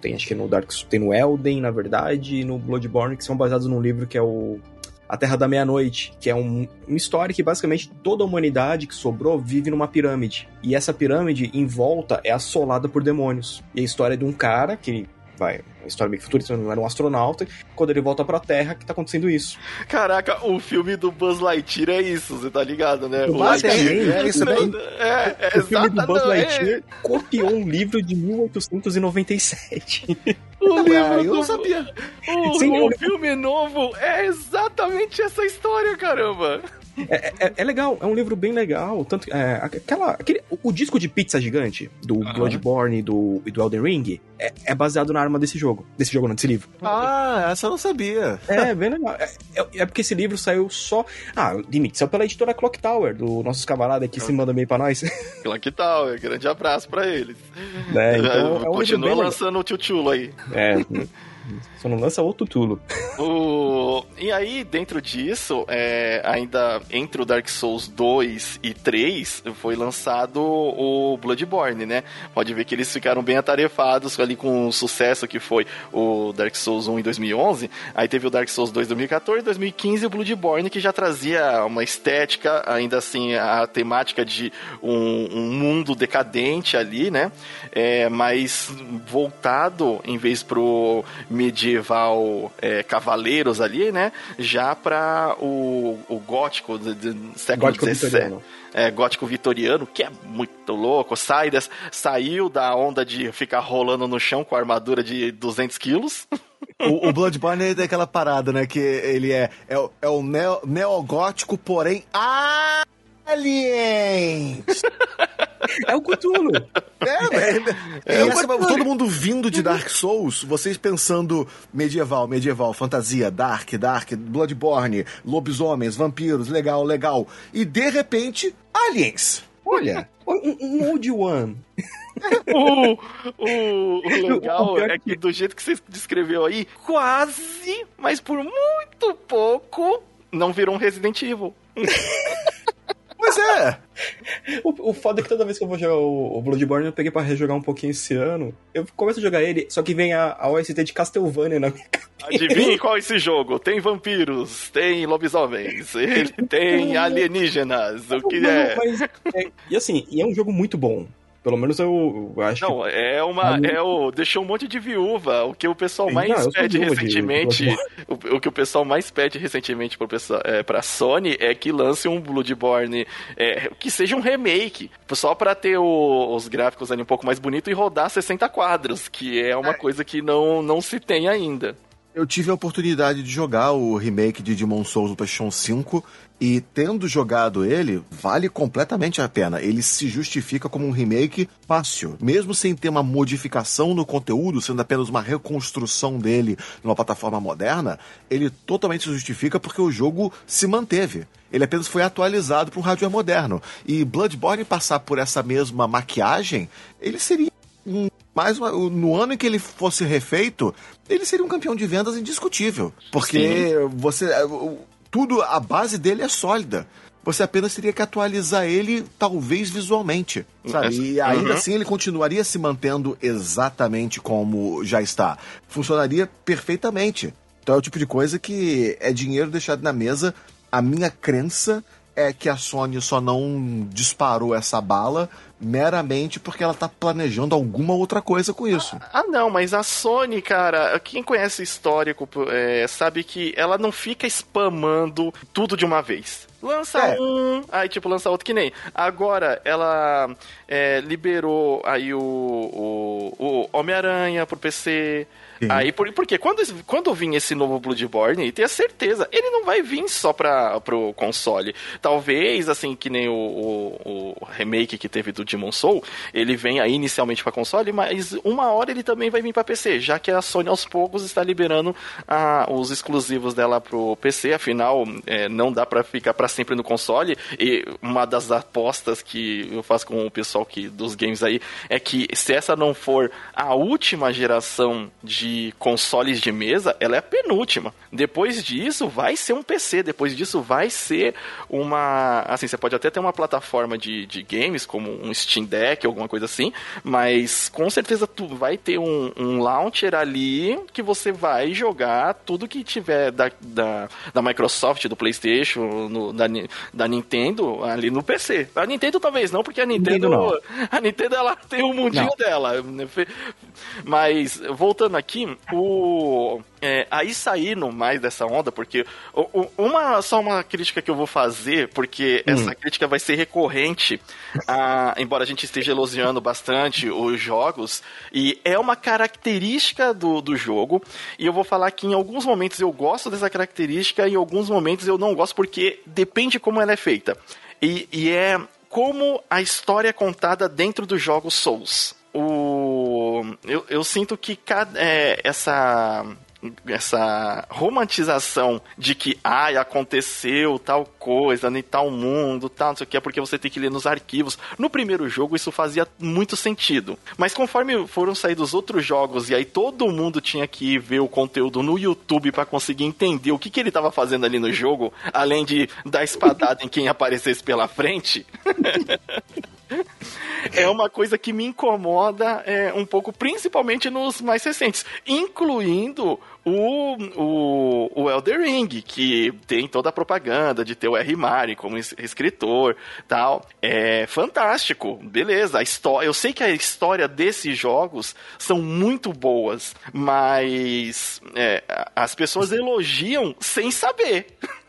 tem acho que no Dark tem no Elden, na verdade, e no Bloodborne, que são baseados num livro que é o A Terra da Meia-Noite, que é um, uma história que basicamente toda a humanidade que sobrou vive numa pirâmide. E essa pirâmide em volta é assolada por demônios. E a história é de um cara que vai, uma história meio futurista, não era um astronauta, quando ele volta pra Terra, que tá acontecendo isso. Caraca, o filme do Buzz Lightyear é isso, você tá ligado, né? O, o Lightyear, é, é isso mesmo. É, é, o filme do Buzz Lightyear copiou um livro de 1897. O livro ah, eu não sabia. O, Sim, o filme novo é exatamente essa história, caramba. É, é, é, legal, é um livro bem legal. Tanto, é, aquela, aquele, o, o, disco de pizza gigante do uhum. Bloodborne e do, e do Elden Ring é, é, baseado na arma desse jogo. Desse jogo, não, desse livro. Ah, essa eu não sabia. É, bem legal. É, é, é porque esse livro saiu só. Ah, limite, saiu pela editora Clock Tower, do nossos camaradas aqui se manda meio pra nós. *laughs* Clock Tower, grande abraço pra eles. É, *laughs* então, é um Continua lançando o tio Chulo aí. É. *laughs* Só não lança outro Tulo. *laughs* O... E aí, dentro disso, é, ainda entre o Dark Souls 2 e 3, foi lançado o Bloodborne, né? Pode ver que eles ficaram bem atarefados ali com o sucesso que foi o Dark Souls 1 em 2011. Aí teve o Dark Souls 2 em 2014, 2015 o Bloodborne, que já trazia uma estética, ainda assim, a temática de um, um mundo decadente ali, né? É, mas voltado, em vez pro medieval é, cavaleiros ali, né? Já para o, o gótico do, do século gótico XVII. É, gótico vitoriano, que é muito louco. Sai des, saiu da onda de ficar rolando no chão com a armadura de 200 quilos. O, o Bloodborne é daquela parada, né? Que ele é, é, é o neo, neogótico, porém aliens! É o Cthulhu. É, é, é, é essa, todo mundo vindo de Dark Souls, vocês pensando medieval, medieval, fantasia, dark, dark, Bloodborne, lobisomens, vampiros, legal, legal. E de repente, aliens. Olha, um, um Old One. o, o, o legal é que do jeito que você descreveu aí, quase, mas por muito pouco, não virou um Resident Evil. *laughs* Mas *laughs* é. O, o foda é que toda vez que eu vou jogar o, o Bloodborne, eu peguei pra rejogar um pouquinho esse ano. Eu começo a jogar ele, só que vem a, a OST de Castlevania na minha cabeça. Adivinhe qual é esse jogo? Tem vampiros, tem lobisomens, *laughs* ele tem alienígenas, o que é? Mas, é, E assim, e é um jogo muito bom. Pelo menos eu, eu acho Não, que. é uma. É o, deixou um monte de viúva. O que o pessoal mais Não, pede viúva de- recentemente. *laughs* o, o que o pessoal mais pede recentemente pro pessoal, é, pra Sony é que lance um Bloodborne é, que seja um remake. Só pra ter o- os gráficos ali um pouco mais bonito e rodar 60 quadros, que é uma coisa que não, não se tem ainda. Eu tive a oportunidade de jogar o remake de Demon Souls no PlayStation 5 e tendo jogado ele, vale completamente a pena. Ele se justifica como um remake fácil, mesmo sem ter uma modificação no conteúdo, sendo apenas uma reconstrução dele numa plataforma moderna, ele totalmente se justifica porque o jogo se manteve. Ele apenas foi atualizado para um hardware moderno. E Bloodborne passar por essa mesma maquiagem, ele seria um uma- no ano em que ele fosse refeito, ele seria um campeão de vendas indiscutível. Porque você. o- Tudo, a base dele é sólida. Você apenas teria que atualizar ele, talvez visualmente. Sabe? E ainda Uhum. assim ele continuaria se mantendo exatamente como já está. Funcionaria perfeitamente. Então é o tipo de coisa que é dinheiro deixado na mesa. A minha crença é que a Sony só não disparou essa bala meramente porque ela tá planejando alguma outra coisa com isso. Ah, não, mas a Sony, cara, quem conhece histórico é, sabe que ela não fica spamando tudo de uma vez. Lança É. um, aí tipo, lança outro que nem. Agora, ela é, liberou aí o, o, o Homem-Aranha pro PC. Sim. Aí, por, porque quando, quando vir esse novo Bloodborne, tenha certeza, ele não vai vir só pra, pro console. Talvez, assim, que nem o, o, o remake que teve do Demon Soul, ele vem aí inicialmente pra console, mas uma hora ele também vai vir pra PC, já que a Sony aos poucos está liberando ah, os exclusivos dela pro PC, afinal, é, não dá pra ficar pra sempre no console, e uma das apostas que eu faço com o pessoal que, dos games aí, é que se essa não for a última geração de consoles de mesa, ela é a penúltima. Depois disso, vai ser um PC. Depois disso, vai ser uma. Assim, você pode até ter uma plataforma de, de games, como um Steam Deck, alguma coisa assim, mas com certeza tu vai ter um, um launcher ali que você vai jogar tudo que tiver da, da, da Microsoft, do PlayStation, no- da, da Nintendo ali no PC. A Nintendo talvez não, porque a Nintendo. Nintendo não. *laughs* A Nintendo ela tem o mundinho Não. dela. Mas, voltando aqui, o. é, aí saindo mais dessa onda, porque uma, só uma crítica que eu vou fazer, porque essa crítica vai ser recorrente, a- embora a gente esteja elogiando bastante os jogos, e é uma característica do, do jogo, e eu vou falar que em alguns momentos eu gosto dessa característica, e em alguns momentos eu não gosto, porque depende como ela é feita. E, e é como a história é contada dentro dos jogos Souls. O, eu, eu sinto que cada, é, essa essa romantização de que ai aconteceu tal coisa em tal mundo tal não sei o que é porque você tem que ler nos arquivos. No primeiro jogo isso fazia muito sentido. Mas conforme foram sair os outros jogos e aí todo mundo tinha que ver o conteúdo no YouTube para conseguir entender o que, que ele tava fazendo ali no jogo além de dar espadada em quem *laughs* aparecesse pela frente *laughs* é uma coisa que me incomoda é, um pouco, principalmente nos mais recentes, incluindo o, o, o Elder Ring, que tem toda a propaganda de ter o R. Mari como es- escritor tal. É fantástico, beleza. A história, eu sei que a história desses jogos são muito boas, mas é, as pessoas elogiam sem saber. *laughs*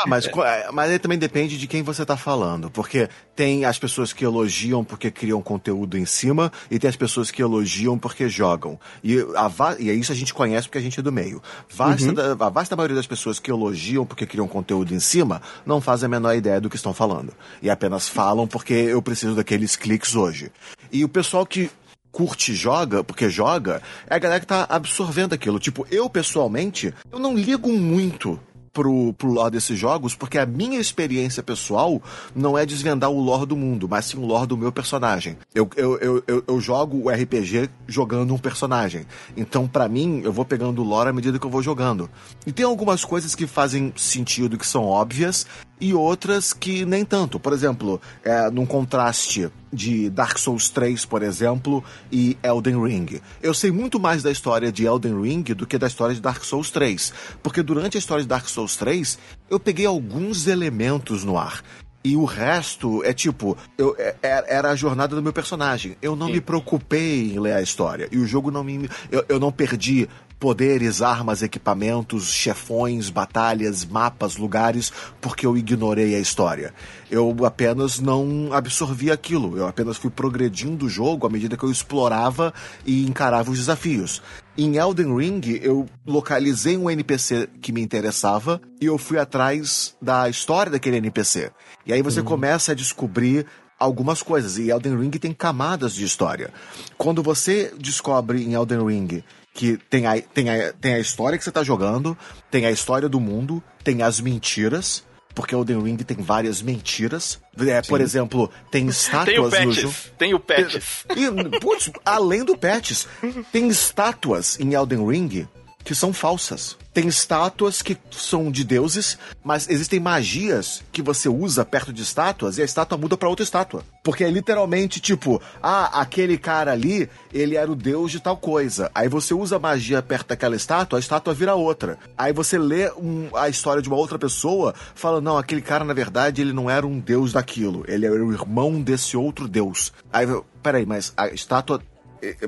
Ah, mas, é, mas aí também depende de quem você tá falando. Porque tem as pessoas que elogiam porque criam conteúdo em cima, e tem as pessoas que elogiam porque jogam. E, a e isso a gente conhece porque a gente é do meio. Vasta da- a vasta maioria das pessoas que elogiam porque criam conteúdo em cima não fazem a menor ideia do que estão falando. E apenas falam porque eu preciso daqueles cliques hoje. E o pessoal que curte joga, porque joga, é a galera que tá absorvendo aquilo. Tipo, eu pessoalmente, eu não ligo muito pro, pro lore desses jogos, porque a minha experiência pessoal não é desvendar o lore do mundo, mas sim o lore do meu personagem. Eu, eu, eu, eu, eu jogo o RPG jogando um personagem. Então, para mim, eu vou pegando o lore à medida que eu vou jogando. E tem algumas coisas que fazem sentido, que são óbvias, e outras que nem tanto. Por exemplo, é, num contraste de Dark Souls 3, por exemplo, e Elden Ring. Eu sei muito mais da história de Elden Ring do que da história de Dark Souls 3, porque durante a história de Dark Souls 3, eu peguei alguns elementos no ar. E o resto é tipo, eu, é, é, era a jornada do meu personagem. Eu não Sim. me preocupei em ler a história. E o jogo não me. Eu, eu não perdi poderes, armas, equipamentos, chefões, batalhas, mapas, lugares, porque eu ignorei a história. Eu apenas não absorvi aquilo, eu apenas fui progredindo o jogo à medida que eu explorava e encarava os desafios. Em Elden Ring, eu localizei um NPC que me interessava e eu fui atrás da história daquele NPC. E aí você uhum. começa a descobrir algumas coisas. E Elden Ring tem camadas de história. Quando você descobre em Elden Ring que tem a, tem a, tem a história que você está jogando, tem a história do mundo, tem as mentiras, porque Elden Ring tem várias mentiras. É, por exemplo, tem estátuas tem no jogo. Tem o Patches. E, putz, além do Patches, tem estátuas em Elden Ring que são falsas. Tem estátuas que são de deuses, mas existem magias que você usa perto de estátuas e a estátua muda para outra estátua. Porque é literalmente tipo, ah, aquele cara ali, ele era o deus de tal coisa. Aí você usa magia perto daquela estátua, a estátua vira outra. Aí você lê um, a história de uma outra pessoa, fala, não, aquele cara na verdade ele não era um deus daquilo, ele era o irmão desse outro deus. Aí, peraí, mas a estátua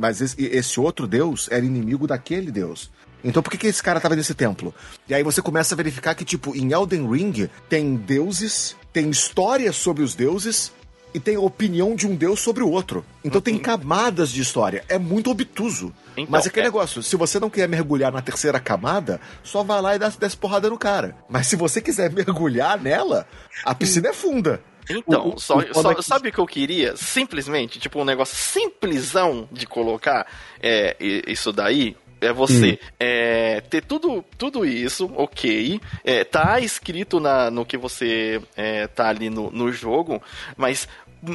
mas esse, esse, outro deus era inimigo daquele deus. Então por que, que esse cara tava nesse templo? E aí você começa a verificar que, tipo, em Elden Ring tem deuses, tem histórias sobre os deuses, e tem a opinião de um deus sobre o outro. Então uhum. tem camadas de história. É muito obtuso. Então, Mas é aquele é... negócio, se você não quer mergulhar na terceira camada, só vai lá e dá, dá porrada no cara. Mas se você quiser *laughs* mergulhar nela, a piscina é funda. Então, o, só, o só, sabe o que eu queria? Simplesmente, tipo, um negócio simplesão de colocar é, isso daí é você hum. é, ter tudo, tudo isso, ok, é, tá escrito na, no que você é, tá ali no, no jogo, mas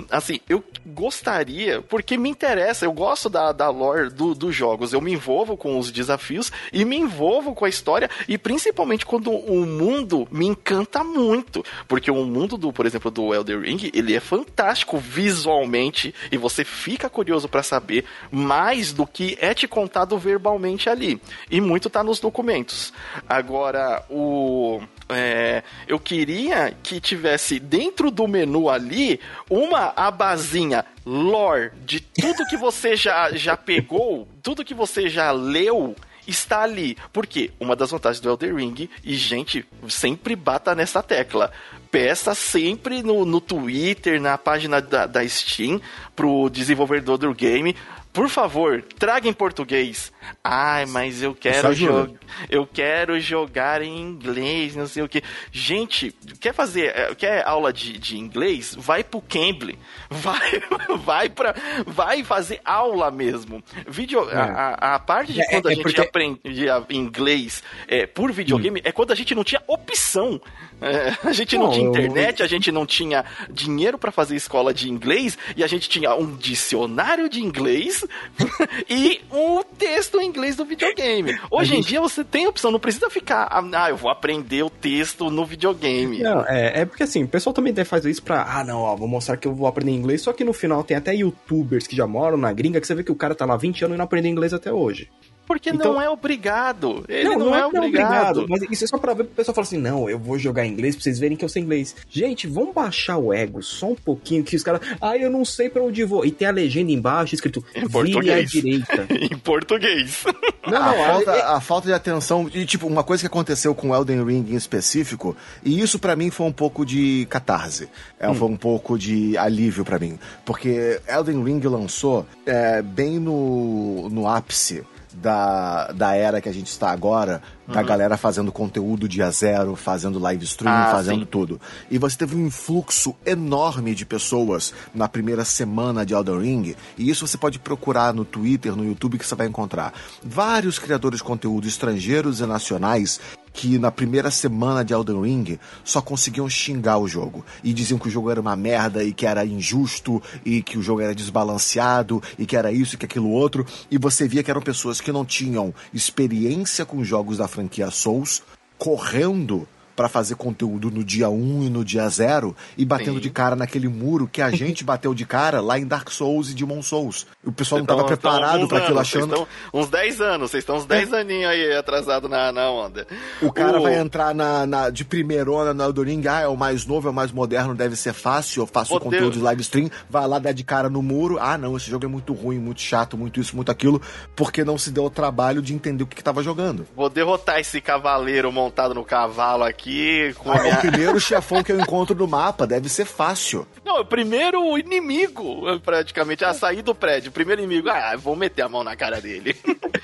assim, eu gostaria, porque me interessa, eu gosto da, da lore do, dos jogos, eu me envolvo com os desafios e me envolvo com a história, e principalmente quando o mundo me encanta muito, porque o mundo do, por exemplo, do Elder Ring, ele é fantástico visualmente, e você fica curioso para saber mais do que é te contado verbalmente ali, e muito tá nos documentos. Agora, o é, eu queria que tivesse dentro do menu ali uma abazinha lore de tudo que você já, já pegou, tudo que você já leu está ali. Porque uma das vantagens do Elder Ring, e gente, sempre bata nessa tecla. Peça sempre no, no Twitter, na página da, da Steam, pro desenvolvedor do game por favor, traga em português. Ai, mas eu quero jogar. Eu quero jogar em inglês, não sei o que. Gente, quer fazer, eh, quer aula de, de inglês? Vai pro Cambly. *laughs* Vai, vai para, vai fazer aula mesmo. Vídeo, é. a, a, parte de é, quando é, a gente porque... aprendia inglês é, por videogame hum. é quando a gente não tinha opção. É, *laughs* a gente não, não tinha internet, eu... a gente não tinha dinheiro para fazer escola de inglês e a gente tinha um dicionário de inglês *laughs* e um texto em inglês do videogame. Hoje gente... em dia você tem opção, não precisa ficar, ah, eu vou aprender o texto no videogame. Não, é, é porque assim, o pessoal também deve fazer isso pra, ah, não, ó, vou mostrar que eu vou aprender inglês, só que no final tem até youtubers que já moram na gringa que você vê que o cara tá lá 20 anos e não aprendeu inglês até hoje. Porque então, não é obrigado. Ele não, não, não é, é, obrigado. obrigado. Mas isso é só pra ver o pessoal falar assim: não, eu vou jogar inglês pra vocês verem que eu sei inglês. Gente, vamos baixar o ego só um pouquinho, que os caras. Ah, eu não sei pra onde vou. E tem a legenda embaixo escrito: *laughs* em português. à direita. *laughs* em português. Não, não, a, falta, a falta de atenção. E, tipo, uma coisa que aconteceu com Elden Ring em específico, e isso para mim foi um pouco de catarse. É, hum. Foi um pouco de alívio para mim. Porque Elden Ring lançou é, bem no, no ápice da, da era que a gente está agora, da uhum. galera fazendo conteúdo dia zero, fazendo live stream, ah, fazendo sim. tudo. E você teve um influxo enorme de pessoas na primeira semana de Elden Ring, e isso você pode procurar no Twitter, no YouTube, que você vai encontrar. Vários criadores de conteúdo estrangeiros e nacionais que na primeira semana de Elden Ring só conseguiam xingar o jogo. E diziam que o jogo era uma merda e que era injusto e que o jogo era desbalanceado e que era isso e que aquilo outro. E você via que eram pessoas que não tinham experiência com jogos da franquia Souls correndo para fazer conteúdo no dia 1 e no dia 0 e batendo Sim. de cara naquele muro que a gente *laughs* bateu de cara lá em Dark Souls e Demon Souls. O pessoal não estava preparado para aquilo achando. Estão uns 10 anos, vocês estão uns 10 é. aninhos aí atrasado na, na onda. O cara o... vai entrar na, na, de primeirona na Elden Ring, ah, é o mais novo, é o mais moderno, deve ser fácil, eu faço Poder... conteúdo de live stream, vai lá dar de cara no muro, ah não, esse jogo é muito ruim, muito chato, muito isso, muito aquilo, porque não se deu o trabalho de entender o que, estava jogando. Vou derrotar esse cavaleiro montado no cavalo aqui aqui com ah, minha... É o primeiro chefão que eu encontro no mapa, deve ser fácil. Não, o primeiro inimigo, praticamente, a sair do prédio. O primeiro inimigo, ah, vou meter a mão na cara dele.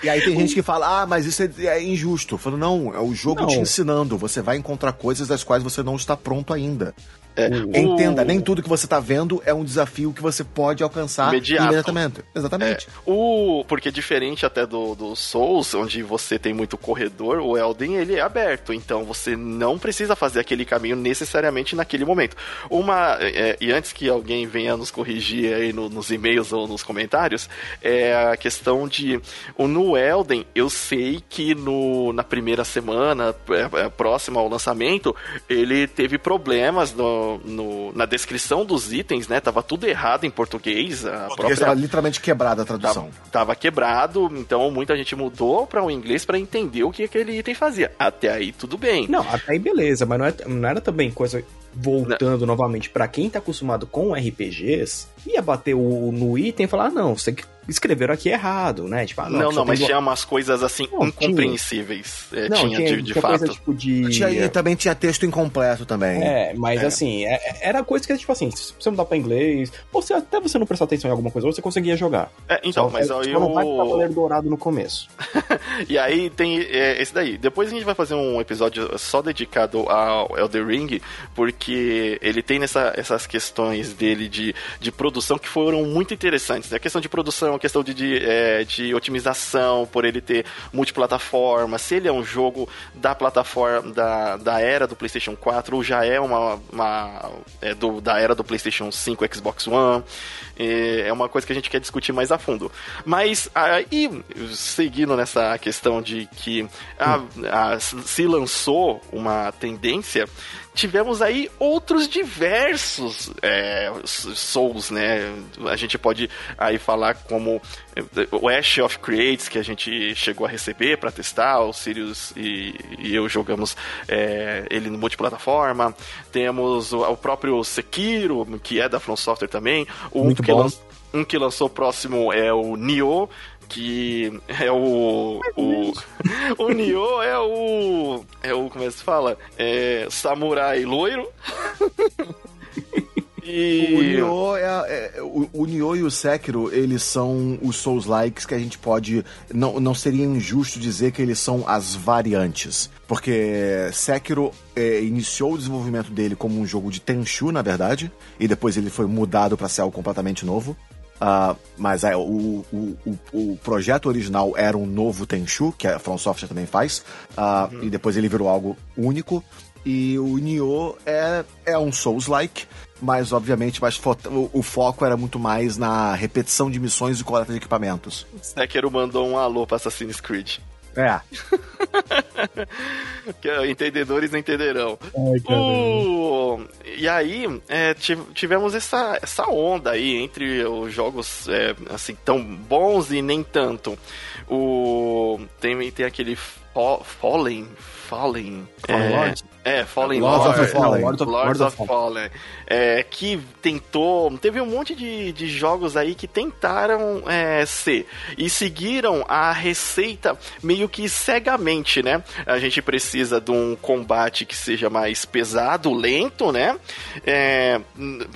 E aí tem *laughs* gente que fala, ah, mas isso é, é injusto. Falo, não, é o jogo não. te ensinando. Você vai encontrar coisas das quais você não está pronto ainda. É, Entenda, o... nem tudo que você está vendo é um desafio que você pode alcançar Imediato. imediatamente. Exatamente. É, o... Porque diferente até do, do Souls, onde você tem muito corredor, o Elden ele é aberto. Então você não precisa fazer aquele caminho necessariamente naquele momento. Uma. É, e antes que alguém venha nos corrigir aí no, nos e-mails ou nos comentários, é a questão de. No Elden, eu sei que no, na primeira semana, é, é, próxima ao lançamento, ele teve problemas no no, na descrição dos itens, né? Tava tudo errado em português. A português própria... tava literalmente quebrada a tradução. Tava, tava quebrado, então muita gente mudou para o inglês para entender o que aquele item fazia. Até aí tudo bem. Não, até aí beleza, mas não, é, não era também coisa voltando não. novamente para quem tá acostumado com RPGs, ia bater o, no item e falar: ah, não, você escreveram aqui errado, né? Tipo, ah, não, não, não mas tinha umas coisas assim não, incompreensíveis. Tinha, é, não, tinha, tinha, de, de fato. Coisa, tipo, de... Tinha, e também tinha texto incompleto também. É, mas é. assim, é, era coisa que, tipo assim, se você mudar pra inglês, ou se até você não prestar atenção em alguma coisa, você conseguia jogar. É, então, Só, mas aí eu... não vai Cavaleiro Dourado no começo. *laughs* e aí tem é, esse daí. Depois a gente vai fazer um episódio só dedicado ao Elder Ring, porque ele tem nessa, essas questões dele de, de produção que foram muito interessantes. Né? A questão de produção, a questão de, de, é, de otimização, por ele ter multiplataforma, se ele é um jogo da plataforma da, da era do PlayStation 4 ou já é uma, uma é do, da era do PlayStation 5, Xbox One. É, é uma coisa que a gente quer discutir mais a fundo. Mas aí, seguindo nessa questão de que a, a, se lançou uma tendência tivemos aí outros diversos é, Souls, né? A gente pode aí falar como é, o Ash of Creates, que a gente chegou a receber para testar, o Sirius e, e eu jogamos é, ele no multiplataforma. Temos o, o, próprio Sekiro, que é da From Software também. O Muito bom. um que lançou próximo é o Nioh, que é o. O, o Nioh é o. É o. Como é que se fala? É. Samurai loiro. *laughs* E... O Nioh, é, é, o, o Nioh e o Sekiro, eles são os Souls-likes que a gente pode... Não, não seria injusto dizer que eles são as variantes. Porque Sekiro é, iniciou o desenvolvimento dele como um jogo de Tenchu, na verdade. E depois ele foi mudado para ser algo completamente novo. Uh, mas é, o, o, o, o, projeto original era um novo Tenchu, que a From Software também faz, uh, uhum. e depois ele virou algo único. E o Nioh é, é um Souls-like, mas obviamente mas o, o, foco era muito mais na repetição de missões e coleta de equipamentos. Sekiro mandou um alô para Assassin's Creed. É. *laughs* Entendedores entenderão. Ai, o... E aí, é, tivemos essa, essa onda aí entre os jogos é, assim tão bons e nem tanto. O... Tem, tem aquele Fallen, Fallen. É, é, Fallen Lords, Lords of Fallen. Lords of, Lords of Fallen. É, que tentou. Teve um monte de, de jogos aí que tentaram é, ser. E seguiram a receita meio que cegamente, né? A gente precisa de um combate que seja mais pesado, lento, né? É,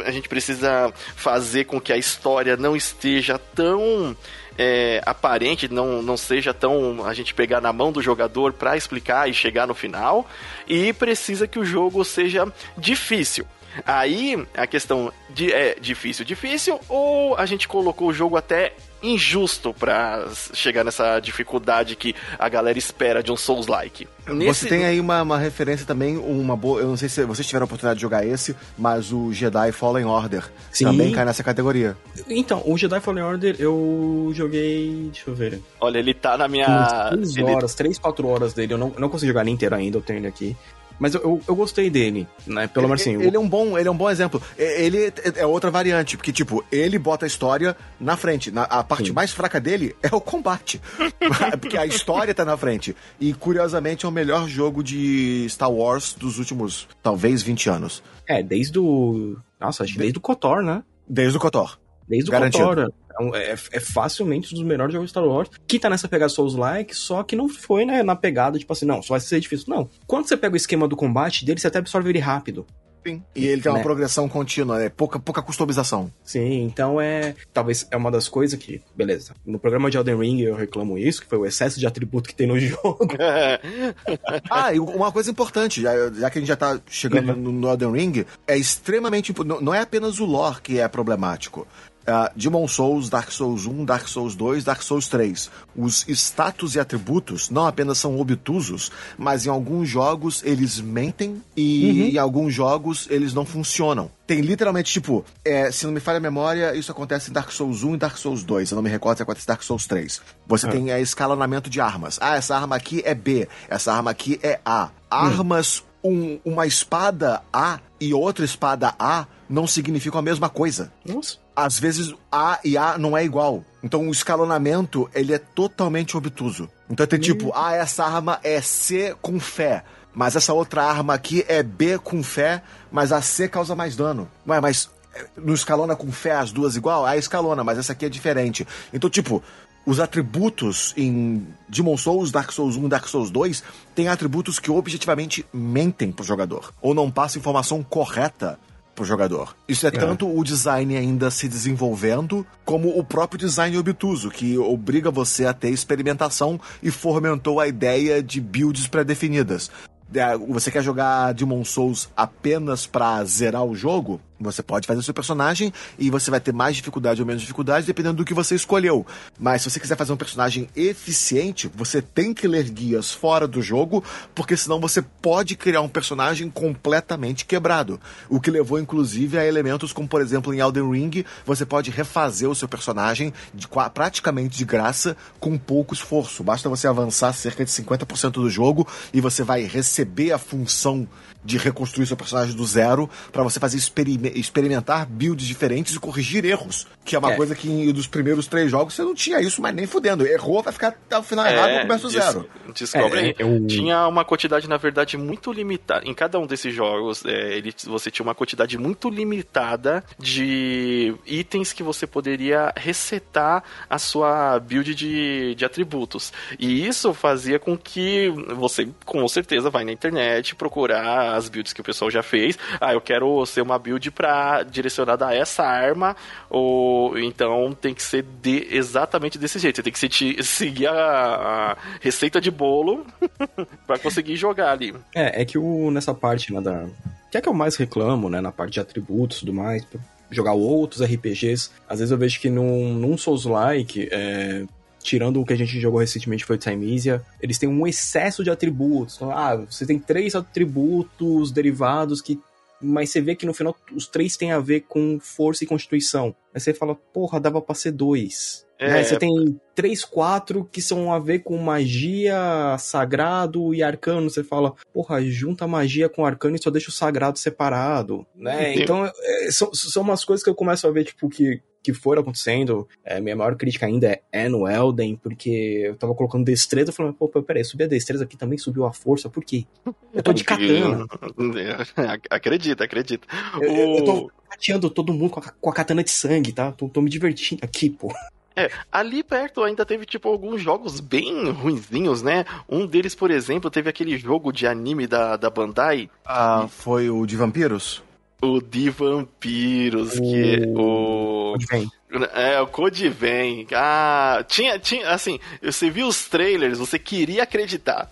a gente precisa fazer com que a história não esteja tão é, aparente, não, não seja tão a gente pegar na mão do jogador para explicar e chegar no final, e precisa que o jogo seja difícil. Aí a questão de é difícil, difícil, ou a gente colocou o jogo até injusto para chegar nessa dificuldade que a galera espera de um Souls-like. Nesse... Você tem aí uma, uma, referência também, uma boa. Eu não sei se vocês tiveram a oportunidade de jogar esse, mas o Jedi Fallen Order Sim. também cai nessa categoria. Então, o Jedi Fallen Order eu joguei. Deixa eu ver. Olha, ele tá na minha. 3 horas, ele... 3, 4 horas dele. Eu não, não consegui jogar nem inteiro ainda, eu tenho ele aqui. Mas eu, eu, eu, gostei dele, né? Pelo menos assim. Ele, é um bom, ele é um bom exemplo. Ele é outra variante, porque, tipo, ele bota a história na frente. Na, a parte Sim. mais fraca dele é o combate. *laughs* porque a história tá na frente. E, curiosamente, é o melhor jogo de Star Wars dos últimos, talvez, 20 anos. É, desde o. Nossa, acho que desde o KOTOR, né? Desde o KOTOR. Desde o Garantido. KOTOR. É, é, é, facilmente um dos melhores jogos de Star Wars, que tá nessa pegada Souls-like, só que não foi né, na pegada, tipo assim, não, só vai ser difícil. Não. Quando você pega o esquema do combate dele, você até absorve ele rápido. Sim. E ele tem uma né? progressão contínua, é pouca, pouca customização. Sim, então é. Talvez é uma das coisas que. Beleza. No programa de Elden Ring eu reclamo isso, que foi o excesso de atributo que tem no *laughs* jogo. *laughs* ah, e uma coisa importante, já, já que a gente já tá chegando uhum. no, no Elden Ring, é extremamente. Não, não é apenas o lore que é problemático. Uh, Demon Souls, Dark Souls 1, Dark Souls 2, Dark Souls 3. Os status e atributos não apenas são obtusos, mas em alguns jogos eles mentem e uhum. em alguns jogos eles não funcionam. Tem literalmente, tipo, é, se não me falha a memória, isso acontece em Dark Souls 1 e Dark Souls 2. Eu não me recordo se acontece em Dark Souls 3. Você é. tem é, escalonamento de armas. Ah, essa arma aqui é B, essa arma aqui é A. Hum. Armas, um, uma espada A e outra espada A não significam a mesma coisa. Nossa às vezes A e A não é igual. Então o escalonamento, ele é totalmente obtuso. Então tem tipo, ah, essa arma é C com fé. Mas essa outra arma aqui é B com fé, mas a C causa mais dano. Ué, mas eh, não escalona com fé as duas igual? Ah, escalona, mas essa aqui é diferente. Então, tipo, os atributos em Demon Souls, Dark Souls 1 Dark Souls 2 têm atributos que objetivamente mentem pro jogador. Ou não passam informação correta pro jogador. Isso é, é, tanto o design ainda se desenvolvendo, como o próprio design obtuso, que obriga você a ter experimentação e fomentou a ideia de builds pré-definidas. É, você quer jogar Demon Souls apenas pra zerar o jogo? Você pode fazer o seu personagem e você vai ter mais dificuldade ou menos dificuldade dependendo do que você escolheu. Mas se você quiser fazer um personagem eficiente, você tem que ler guias fora do jogo, porque senão você pode criar um personagem completamente quebrado. O que levou inclusive a elementos como, por exemplo, em Elden Ring, você pode refazer o seu personagem de, praticamente de graça com pouco esforço. Basta você avançar cerca de 50% do jogo e você vai receber a função de reconstruir seu personagem do zero para você fazer experimentar builds diferentes e corrigir erros. Que é uma é. coisa que em, dos primeiros três jogos você não tinha isso, mas nem fudendo. Errou, vai ficar até o final é, errado e começa do zero. Descobre é, eu... Tinha uma quantidade, na verdade, muito limitada. Em cada um desses jogos, é, ele, você tinha uma quantidade muito limitada de itens que você poderia resetar a sua build de, de atributos. E isso fazia com que você, com certeza, vai na internet procurar as builds que o pessoal já fez. Ah, eu quero ser uma build para direcionada a essa arma, ou então tem que ser de, exatamente desse jeito. Você tem que se, seguir a, a, receita de bolo *laughs* para conseguir jogar ali. É, é que o, nessa parte né, da. Que é que eu mais reclamo, né? Na parte de atributos e tudo mais, jogar outros RPGs. Às vezes eu vejo que num, num Souls-like, é, tirando o que a gente jogou recentemente foi Timeisia, eles têm um excesso de atributos. Então, ah, você tem três atributos derivados que mas você vê que no final os três têm a ver com força e constituição. Aí você fala, porra, dava pra ser dois. É, Aí você tem três, quatro que são a ver com magia, sagrado e arcano. Você fala, porra, junta magia com arcano e só deixa o sagrado separado, né? Então, é, são, são umas coisas que eu começo a ver, tipo, que que foram acontecendo. É, minha maior crítica ainda é, é no Elden, porque eu tava colocando destreza, falando, pô, peraí, subi a destreza aqui também subiu a força, por quê? Eu tô de katana. *laughs* acredita, acredita. Eu, o... eu tô cateando todo mundo com a, com a, katana de sangue, tá? Tô, tô me divertindo aqui, pô. É, ali perto ainda teve, tipo, alguns jogos bem ruinzinhos, né? Um deles, por exemplo, teve aquele jogo de anime da, da Bandai. Ah, foi o de vampiros? O de vampiros, o... que é o. É, o Code vem. Ah, tinha, tinha, assim, você viu os trailers, você queria acreditar.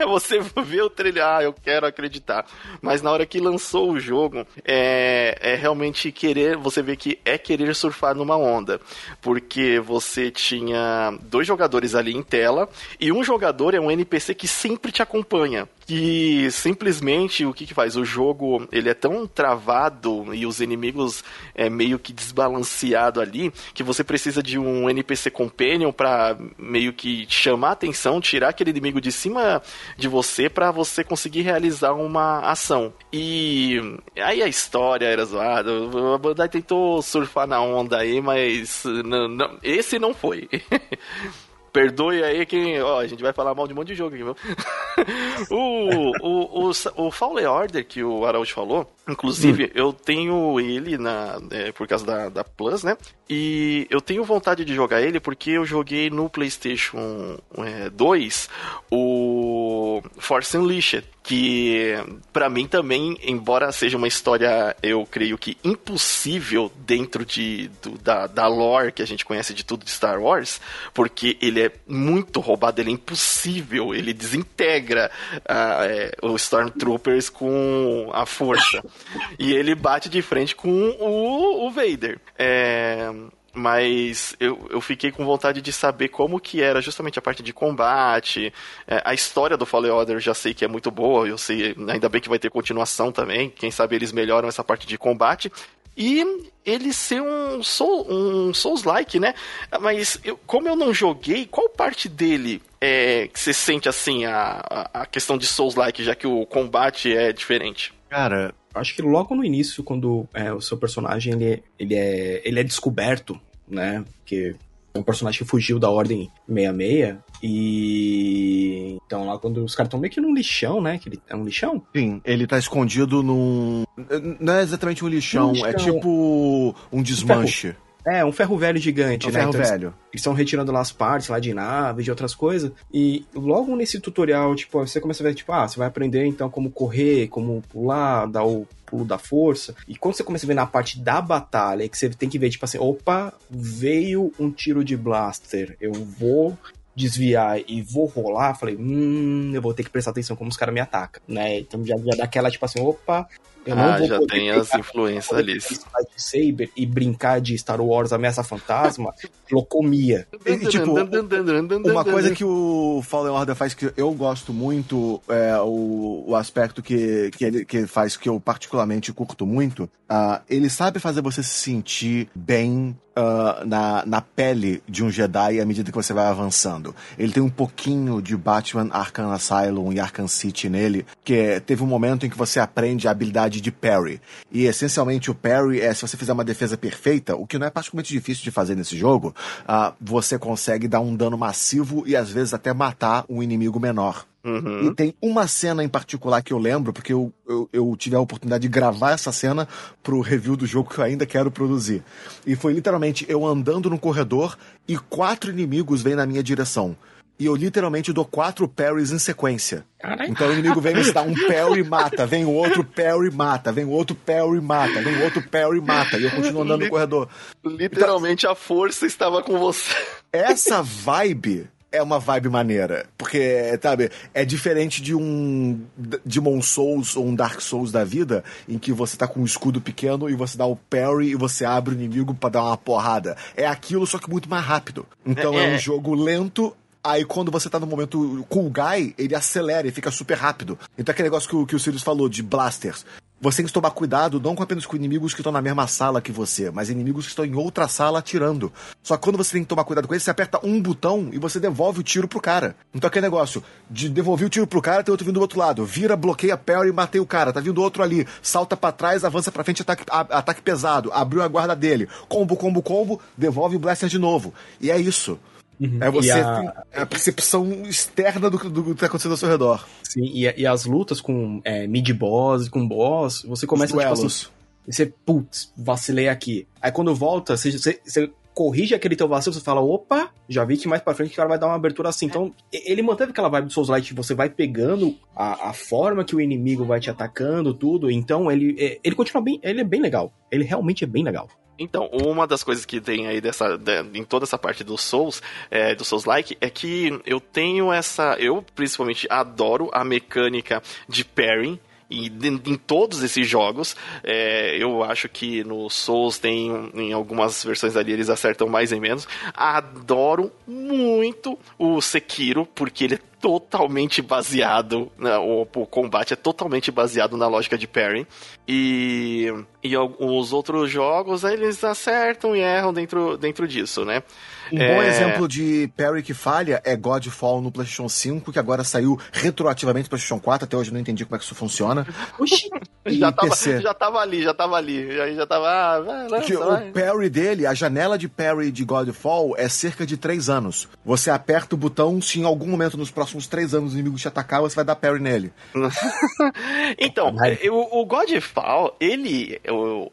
*laughs* você vê o trailer, ah, eu quero acreditar. Mas na hora que lançou o jogo, é, é realmente querer, você vê que é querer surfar numa onda. Porque você tinha dois jogadores ali em tela, e um jogador é um NPC que sempre te acompanha que simplesmente o que, que faz? O jogo ele é tão travado e os inimigos é meio que desbalanceado ali que você precisa de um NPC companion para meio que chamar a atenção, tirar aquele inimigo de cima de você para você conseguir realizar uma ação. E aí a história era zoada. A Bandai tentou surfar na onda aí, mas não, não, esse não foi. *laughs* Perdoe aí quem. Ó, a gente vai falar mal de um monte de jogo aqui, viu? *laughs* o, o, o, o Fallen Order que o Araújo falou, inclusive, hum. eu tenho ele na, é, por causa da, da Plus, né? E eu tenho vontade de jogar ele porque eu joguei no PlayStation é, 2 o Force Unleashed que para mim também, embora seja uma história, eu creio que impossível dentro de, do, da, da lore que a gente conhece de tudo de Star Wars, porque ele é muito roubado, ele é impossível, ele desintegra uh, é, os Stormtroopers com a força. e ele bate de frente com o, o Vader. É, mas eu, eu fiquei com vontade de saber como que era justamente a parte de combate, é, a história do Fallen Order já sei que é muito boa, eu sei, ainda bem que vai ter continuação também, quem sabe eles melhoram essa parte de combate, e ele ser um, soul, um Souls-like, né? Mas eu, como eu não joguei, qual parte dele é que você sente assim a, a questão de Souls-like, já que o combate é diferente? Cara, acho que logo no início, quando é, o seu personagem ele, ele, é, ele é descoberto, né? Que é um personagem que fugiu da Ordem 66. E. Então, lá quando os caras estão meio que num lixão, né? Que ele é um lixão? Sim, ele tá escondido num. Não é exatamente um lixão, um lixão. é tipo um desmanche. É, um ferro velho gigante, um né? Ferro então, velho. Eles estão retirando lá as partes lá de naves, de outras coisas. E logo nesse tutorial, tipo, você começa a ver, tipo, ah, você vai aprender então como correr, como pular, dar o pulo da força. E quando você começa a ver na parte da batalha, que você tem que ver, tipo assim, opa, veio um tiro de blaster. Eu vou desviar e vou rolar, falei, hum, eu vou ter que prestar atenção como os caras me atacam, né? Então já, já dá aquela, tipo assim, opa, eu ah, já tem as influências ali. Saber e brincar de Star Wars Ameaça Fantasma, *laughs* locomia. E, tipo, uma coisa que o Fallen Order faz que eu gosto muito, é o, o aspecto que, que ele que faz que eu particularmente curto muito, uh, ele sabe fazer você se sentir bem uh, na, na pele de um Jedi à medida que você vai avançando. Ele tem um pouquinho de Batman Arkham Asylum e Arkham City nele, que teve um momento em que você aprende a habilidade de parry. E essencialmente o parry é se você fizer uma defesa perfeita, o que não é particularmente difícil de fazer nesse jogo, uh, você consegue dar um dano massivo e às vezes até matar um inimigo menor. Uhum. E tem uma cena em particular que eu lembro, porque eu, eu, eu, tive a oportunidade de gravar essa cena pro review do jogo que eu ainda quero produzir. E foi literalmente eu andando no corredor e quatro inimigos vêm na minha direção. E eu literalmente dou quatro parries em sequência. Carai. Então o inimigo vem me dar um parry mata, vem o outro parry mata, vem o outro parry mata, vem o outro parry mata. E eu continuo andando no corredor. Literalmente então, a força estava com você. Essa vibe é uma vibe maneira. Porque, sabe, é diferente de um Demon Souls ou um Dark Souls da vida, em que você tá com um escudo pequeno e você dá o parry e você abre o inimigo para dar uma porrada. É aquilo, só que muito mais rápido. Então é, é um jogo lento, Aí quando você tá no momento cool guy, ele acelera e fica super rápido. Então aquele negócio que, que o Sirius falou de blasters. Você tem que tomar cuidado não apenas com inimigos que estão na mesma sala que você, mas inimigos que estão em outra sala atirando. Só que quando você tem que tomar cuidado com eles, você aperta um botão e você devolve o tiro pro cara. Então aquele negócio de devolver o tiro pro cara, tem outro vindo do outro lado. Vira, bloqueia, parry matei o cara. Tá vindo outro ali. Salta para trás, avança para frente, ataque, a, ataque pesado. Abriu a guarda dele. Combo, combo, combo, devolve o blaster de novo. E é isso. Uhum. É você a... A... percepção externa do, do, que tá acontecendo ao seu redor. Sim, e, e as lutas com é, mid-boss, com boss, você começa a tipo assim, você, putz, vacilei aqui. Aí quando volta, você, você, você corrige aquele teu vacilo, você fala, opa, já vi que mais pra frente o cara vai dar uma abertura assim. Então, ele manteve aquela vibe do Souls Light, você vai pegando a, a, forma que o inimigo vai te atacando, tudo. Então, ele, é, ele continua bem, ele é bem legal. Ele realmente é bem legal. Então, uma das coisas que tem aí dessa, de, em toda essa parte do Souls, é, do Souls-like, é que eu tenho essa. Eu, principalmente, adoro a mecânica de pairing e em todos esses jogos. É, eu acho que no Souls tem em algumas versões ali eles acertam mais e menos. Adoro muito o Sekiro porque ele é totalmente baseado, né, o, o, combate é totalmente baseado na lógica de parry. E, e os outros jogos, eles acertam e erram dentro, dentro disso, né? Um é... bom exemplo de parry que falha é Godfall no PlayStation 5, que agora saiu retroativamente no PlayStation 4. Até hoje eu não entendi como é que isso funciona. Oxi, já, tava, já tava ali, já tava ali. Aí já tava. Ah, vai, lança, o parry dele, a janela de parry de Godfall é cerca de 3 anos. Você aperta o botão se em algum momento nos próximos 3 anos o inimigo te atacar, você vai dar parry nele. *laughs* então, o, o Godfall, ele,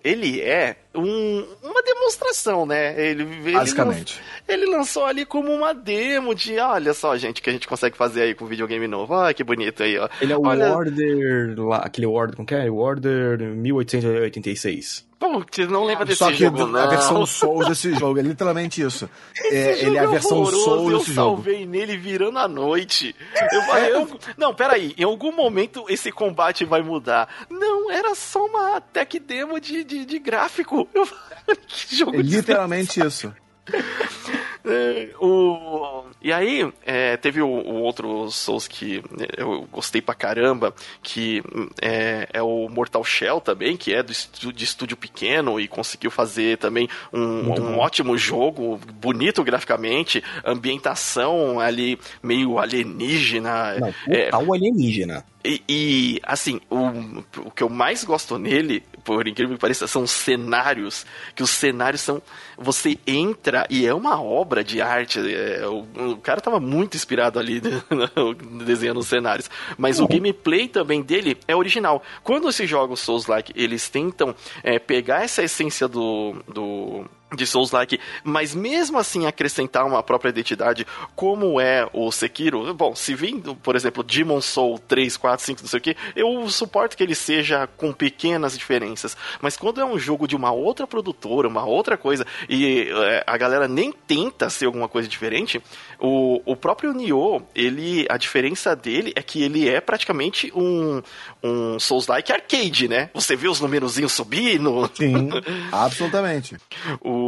ele é um, uma demonstração, né? Ele, ele Basicamente. Ele lançou ali como uma demo de, olha só, gente, que a gente consegue fazer aí com videogame novo. Olha que bonito aí, ó. Ele é o olha... Order, lá, aquele Order, como que é? O Order 1886. Putz, não lembra desse Só que jogo, não. a versão Souls desse jogo, é literalmente isso. É, ele é a versão horroroso, Souls desse jogo. Eu salvei nele virando a noite. Eu falei, eu, não, peraí, em algum momento esse combate vai mudar. Não, era só uma tech demo de, de, de gráfico. Eu falei, *laughs* que jogo é literalmente isso. *laughs* o... E aí, é, teve o, o, outro Souls que eu gostei pra caramba, que é, é, o Mortal Shell também, que é do estúdio, de estúdio pequeno e conseguiu fazer também um, um ótimo jogo, bonito graficamente, ambientação ali meio alienígena. Não, total é, alienígena. E, e, assim, o, o que eu mais gosto nele, por incrível que pareça, são cenários. Que os cenários são. Você entra e é uma obra de arte. É, o, o, cara tava muito inspirado ali *laughs* desenhando os cenários. Mas o gameplay também dele é original. Quando esses jogos Souls-like eles tentam é, pegar essa essência do, do de Souls-like, mas mesmo assim acrescentar uma própria identidade, como é o Sekiro. Bom, se vindo, por exemplo, Demon Soul 3, 4, 5, não sei o que, eu suporto que ele seja com pequenas diferenças. Mas quando é um jogo de uma outra produtora, uma outra coisa, e é, a galera nem tenta ser alguma coisa diferente, o, o próprio Nioh, ele, a diferença dele é que ele é praticamente um, um Souls-like arcade, né? Você vê os numerozinhos subindo. Sim, *laughs* absolutamente. o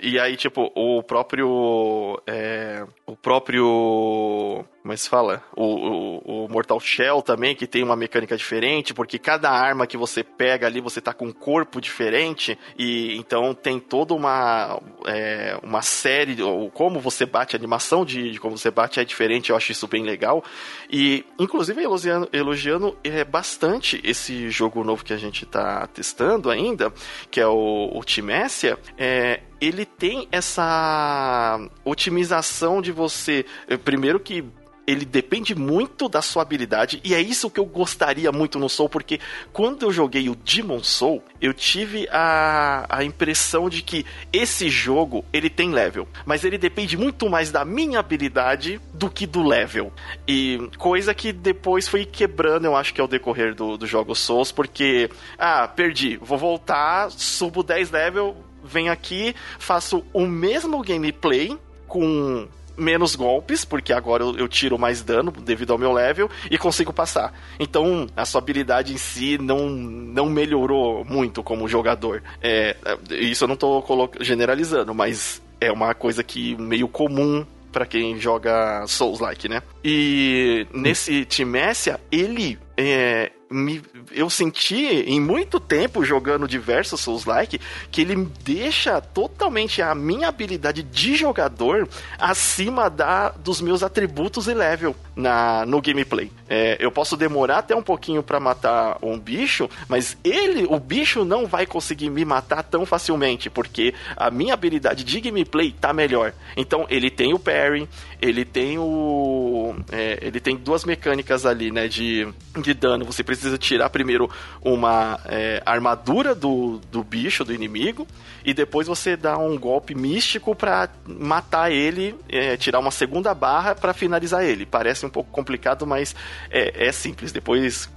e aí, tipo, o próprio. É, o próprio. Se fala? O, o, o, Mortal Shell também, que tem uma mecânica diferente, porque cada arma que você pega ali, você tá com um corpo diferente, e então tem toda uma, é, uma série, ou como você bate, a animação de, de, como você bate é diferente, eu acho isso bem legal. E, inclusive, elogiando, elogiando é, bastante esse jogo novo que a gente tá testando ainda, que é o, o Timécia, é, ele tem essa otimização de você. Primeiro que ele depende muito da sua habilidade e é isso que eu gostaria muito no Soul, porque quando eu joguei o Demon Soul, eu tive a, a impressão de que esse jogo ele tem level, mas ele depende muito mais da minha habilidade do que do level. E coisa que depois foi quebrando, eu acho que ao decorrer do, do jogo Souls, porque, ah, perdi, vou voltar, subo 10 level, venho aqui, faço o mesmo gameplay com menos golpes, porque agora eu, tiro mais dano devido ao meu level e consigo passar. Então a sua habilidade em si não, não melhorou muito como jogador. É, isso eu não tô generalizando, mas é uma coisa que meio comum para quem joga Souls-like, né? E nesse Timécia, ele é, me, eu senti em muito tempo jogando diversos Souls-like que ele deixa totalmente a minha habilidade de jogador acima da dos meus atributos e level na, no gameplay. É, eu posso demorar até um pouquinho para matar um bicho, mas ele, o bicho não vai conseguir me matar tão facilmente, porque a minha habilidade de gameplay tá melhor. Então ele tem o parry, ele tem o. É, ele tem duas mecânicas ali, né? De, de dano. Você precisa tirar primeiro uma é, armadura do, do bicho, do inimigo, e depois você dá um golpe místico para matar ele, é, tirar uma segunda barra para finalizar ele. Parece um pouco complicado, mas é, é simples. Depois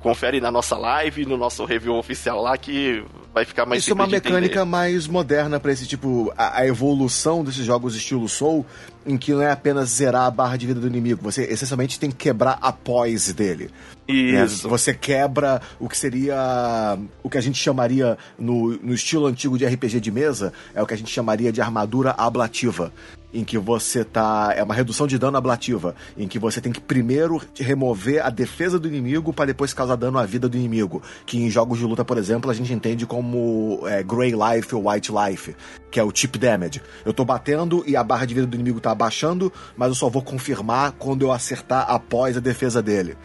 confere na nossa live, no nosso review oficial lá, que vai ficar mais Isso é uma mecânica mais moderna pra esse tipo, a, a evolução desses jogos estilo Soul, em que não é apenas zerar a barra de vida do inimigo, você essencialmente tem que quebrar a poise dele. né? Isso. Você quebra o que seria o que a gente chamaria no, no estilo antigo de RPG de mesa, é o que a gente chamaria de armadura ablativa. Em que você tá. É uma redução de dano ablativa. Em que você tem que primeiro remover a defesa do inimigo para depois causar dano à vida do inimigo. Que em jogos de luta, por exemplo, a gente entende como é, Grey Life ou White Life. Que é o chip damage. Eu tô batendo e a barra de vida do inimigo tá abaixando, mas eu só vou confirmar quando eu acertar após a defesa dele.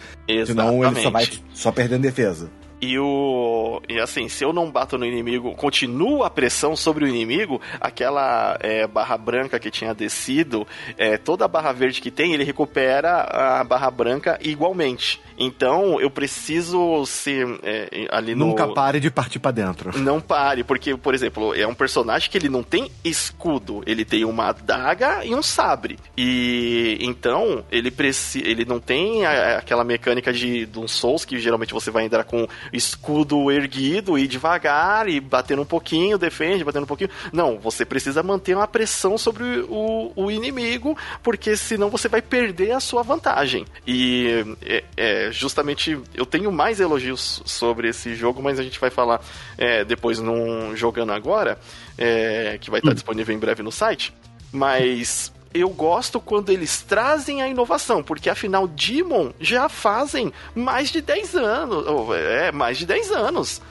Senão ele só vai só perdendo defesa. E o. E assim, se eu não bato no inimigo, continua a pressão sobre o inimigo, aquela é, barra branca que tinha descido, é, toda a barra verde que tem, ele recupera a barra branca igualmente. Então eu preciso ser é, ali no. Nunca pare de partir pra dentro. Não pare, porque, por exemplo, é um personagem que ele não tem escudo, ele tem uma adaga e um sabre. E então ele precisa, ele não tem a- aquela mecânica de, de um Souls que geralmente você vai entrar com escudo erguido e devagar e batendo um pouquinho, defende, batendo um pouquinho. Não, você precisa manter uma pressão sobre o, o inimigo, porque senão você vai perder a sua vantagem. E é, é, justamente eu tenho mais elogios sobre esse jogo, mas a gente vai falar é, depois num jogando agora, é, que vai estar disponível em breve no site. Mas eu gosto quando eles trazem a inovação, porque afinal Demon já fazem mais de 10 anos, ou, é, mais de 10 anos.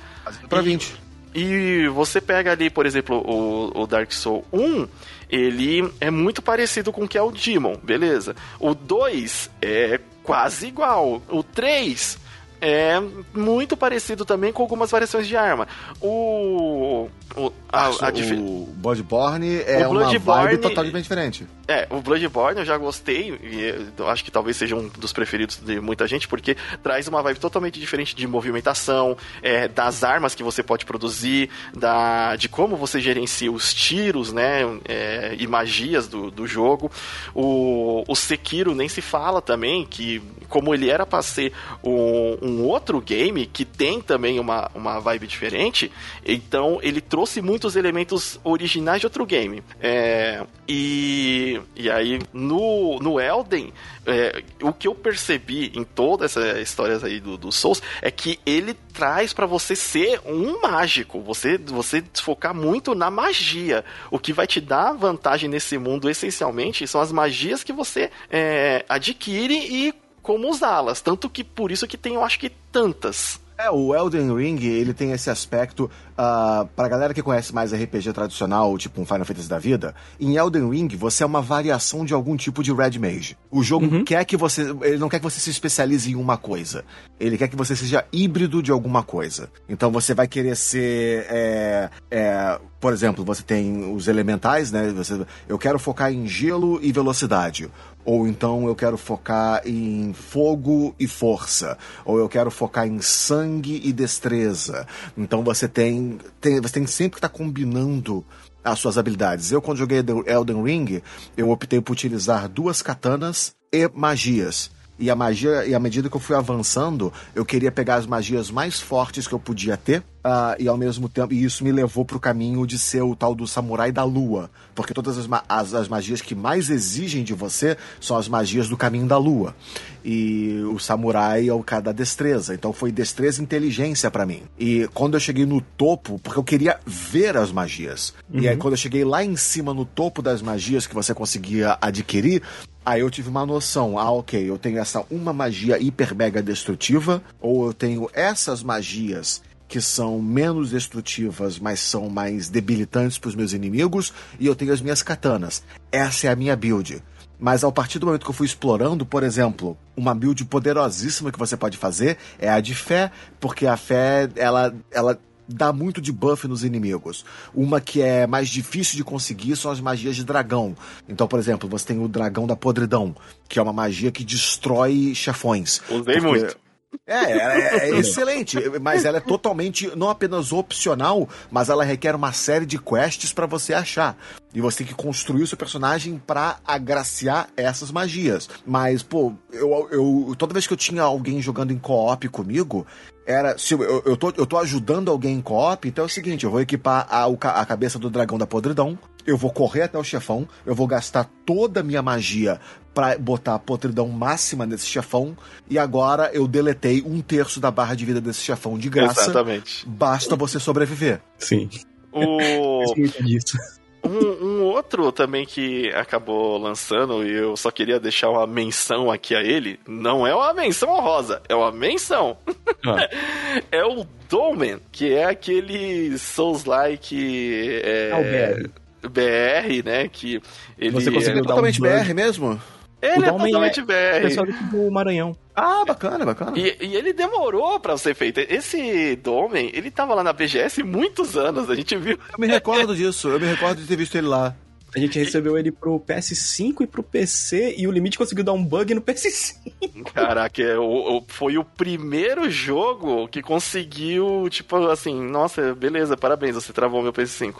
Pra E- 20. E você pega ali, por exemplo, o, o Dark Soul 1, ele é muito parecido com o que é o Demon, beleza. O 2 é quase igual. O 3 é muito parecido também com algumas variações de arma. O. o a, a difi- o Bloodborne é O uma Bloodborne- vibe totalmente diferente. é, o Bloodborne eu já gostei, e acho que talvez seja um dos preferidos de muita gente, porque traz uma vibe totalmente diferente de movimentação, é, das armas que você pode produzir, da, de como você gerencia os tiros, né, é, e magias do, do jogo. O, o Sekiro nem se fala também, que como ele era pra ser um, um outro game que tem também uma, uma vibe diferente, então ele trouxe muitos elementos originais de outro game. É, e, e aí, no, no Elden, é, o que eu percebi em todas essas histórias aí do, do Souls é que ele traz pra você ser um mágico, você, você focar muito na magia. O que vai te dar vantagem nesse mundo, essencialmente, são as magias que você é, adquire e como usá-las. Tanto que por isso que tem, eu acho que tantas. É, o Elden Ring, ele tem esse aspecto, ah, pra galera que conhece mais RPG tradicional, tipo um Final Fantasy da vida, em Elden Ring você é uma variação de algum tipo de Red Mage. O jogo quer que você, ele não quer que você se especialize em uma coisa. Ele quer que você seja híbrido de alguma coisa. Então você vai querer ser, é, é, por exemplo, você tem os elementais, né? Você, eu quero focar em gelo e velocidade. Ou então eu quero focar em fogo e força. Ou eu quero focar em sangue e destreza. Então você tem, tem você tem sempre que estar combinando as suas habilidades. Eu, quando joguei Elden Ring, eu optei por utilizar duas katanas e magias. E a magia, e à medida que eu fui avançando, eu queria pegar as magias mais fortes que eu podia ter, ah, e ao mesmo tempo, e isso me levou pro caminho de ser o tal do samurai da lua. Porque todas as, as, as magias que mais exigem de você são as magias do caminho da lua. E o samurai é o cara da destreza. Então foi destreza e inteligência pra mim. E quando eu cheguei no topo, porque eu queria ver as magias. E aí quando eu cheguei lá em cima no topo das magias que você conseguia adquirir, Aí eu tive uma noção, ah, ok, eu tenho essa uma magia hiper mega destrutiva, ou eu tenho essas magias que são menos destrutivas, mas são mais debilitantes para os meus inimigos, e eu tenho as minhas katanas. Essa é a minha build. Mas ao partir do momento que eu fui explorando, por exemplo, uma build poderosíssima que você pode fazer é a de fé, porque a fé, ela, ela dá muito de buff nos inimigos. Uma que é mais difícil de conseguir são as magias de dragão. Então, por exemplo, você tem o dragão da podridão, que é uma magia que destrói chefões. Usei muito. É, ela é, é *laughs* excelente, mas ela é totalmente, não apenas opcional, mas ela requer uma série de quests pra você achar. E você tem que construir o seu personagem pra agraciar essas magias. Mas, pô, eu, eu toda vez que eu tinha alguém jogando em co-op comigo, era. Se eu, eu, tô, eu tô ajudando alguém em co-op, então é o seguinte: eu vou equipar a, a cabeça do dragão da podridão, eu vou correr até o chefão, eu vou gastar toda a minha magia pra botar a podridão máxima nesse chefão, e agora eu deletei um terço da barra de vida desse chefão de graça. Exatamente. Basta você sobreviver. Sim. O... *laughs* disso. Um, um, outro também que acabou lançando, e eu só queria deixar uma menção aqui a ele, não é uma menção honrosa, é uma menção. Ah. *laughs* é o Dolmen, que é aquele Souls-like. É, é BR. BR, né? Que ele Você conseguiu é totalmente um BR mesmo? Ele o é totalmente é BR. Pessoal do Maranhão. Ah, bacana, bacana. E, e, ele demorou pra ser feito. Esse Domen, ele tava lá na BGS muitos anos, a gente viu. Eu me recordo disso, eu me recordo de ter visto ele lá. A gente recebeu ele pro PS5 e pro PC e o Limite conseguiu dar um bug no PS5. Caraca, é, foi o primeiro jogo que conseguiu, tipo assim, nossa, beleza, parabéns, você travou meu PS5.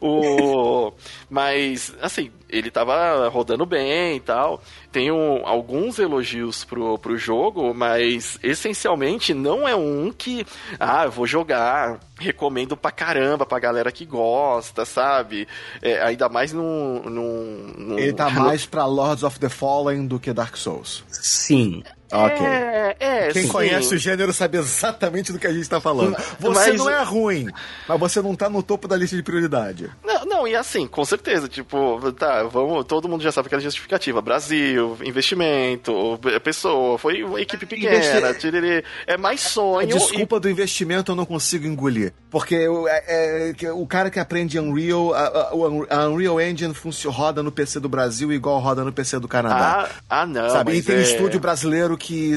O, *laughs* mas, assim, ele tava rodando bem e tal. Tenho alguns elogios pro, pro jogo, mas essencialmente não é um que, ah, eu vou jogar, recomendo pra caramba pra galera que gosta, sabe? É, ainda mais num, num, num. Ele tá mais pra Lords of the Fallen do que Dark Souls. Sim. Ok. É, é, Quem sim. conhece o gênero sabe exatamente do que a gente tá falando. Você mas... não é ruim, mas você não tá no topo da lista de prioridade. Não, não, e assim, com certeza, tipo, tá, vamos, todo mundo já sabe aquela justificativa. Brasil, investimento, pessoa, foi uma equipe pequena, Investi... é mais sonho. A desculpa e... do investimento eu não consigo engolir. Porque eu, é, é, o cara que aprende Unreal, a, a, a Unreal Engine funciona, roda no PC do Brasil igual roda no PC do Canadá. Ah, ah não. Sabe? E tem é... estúdio brasileiro que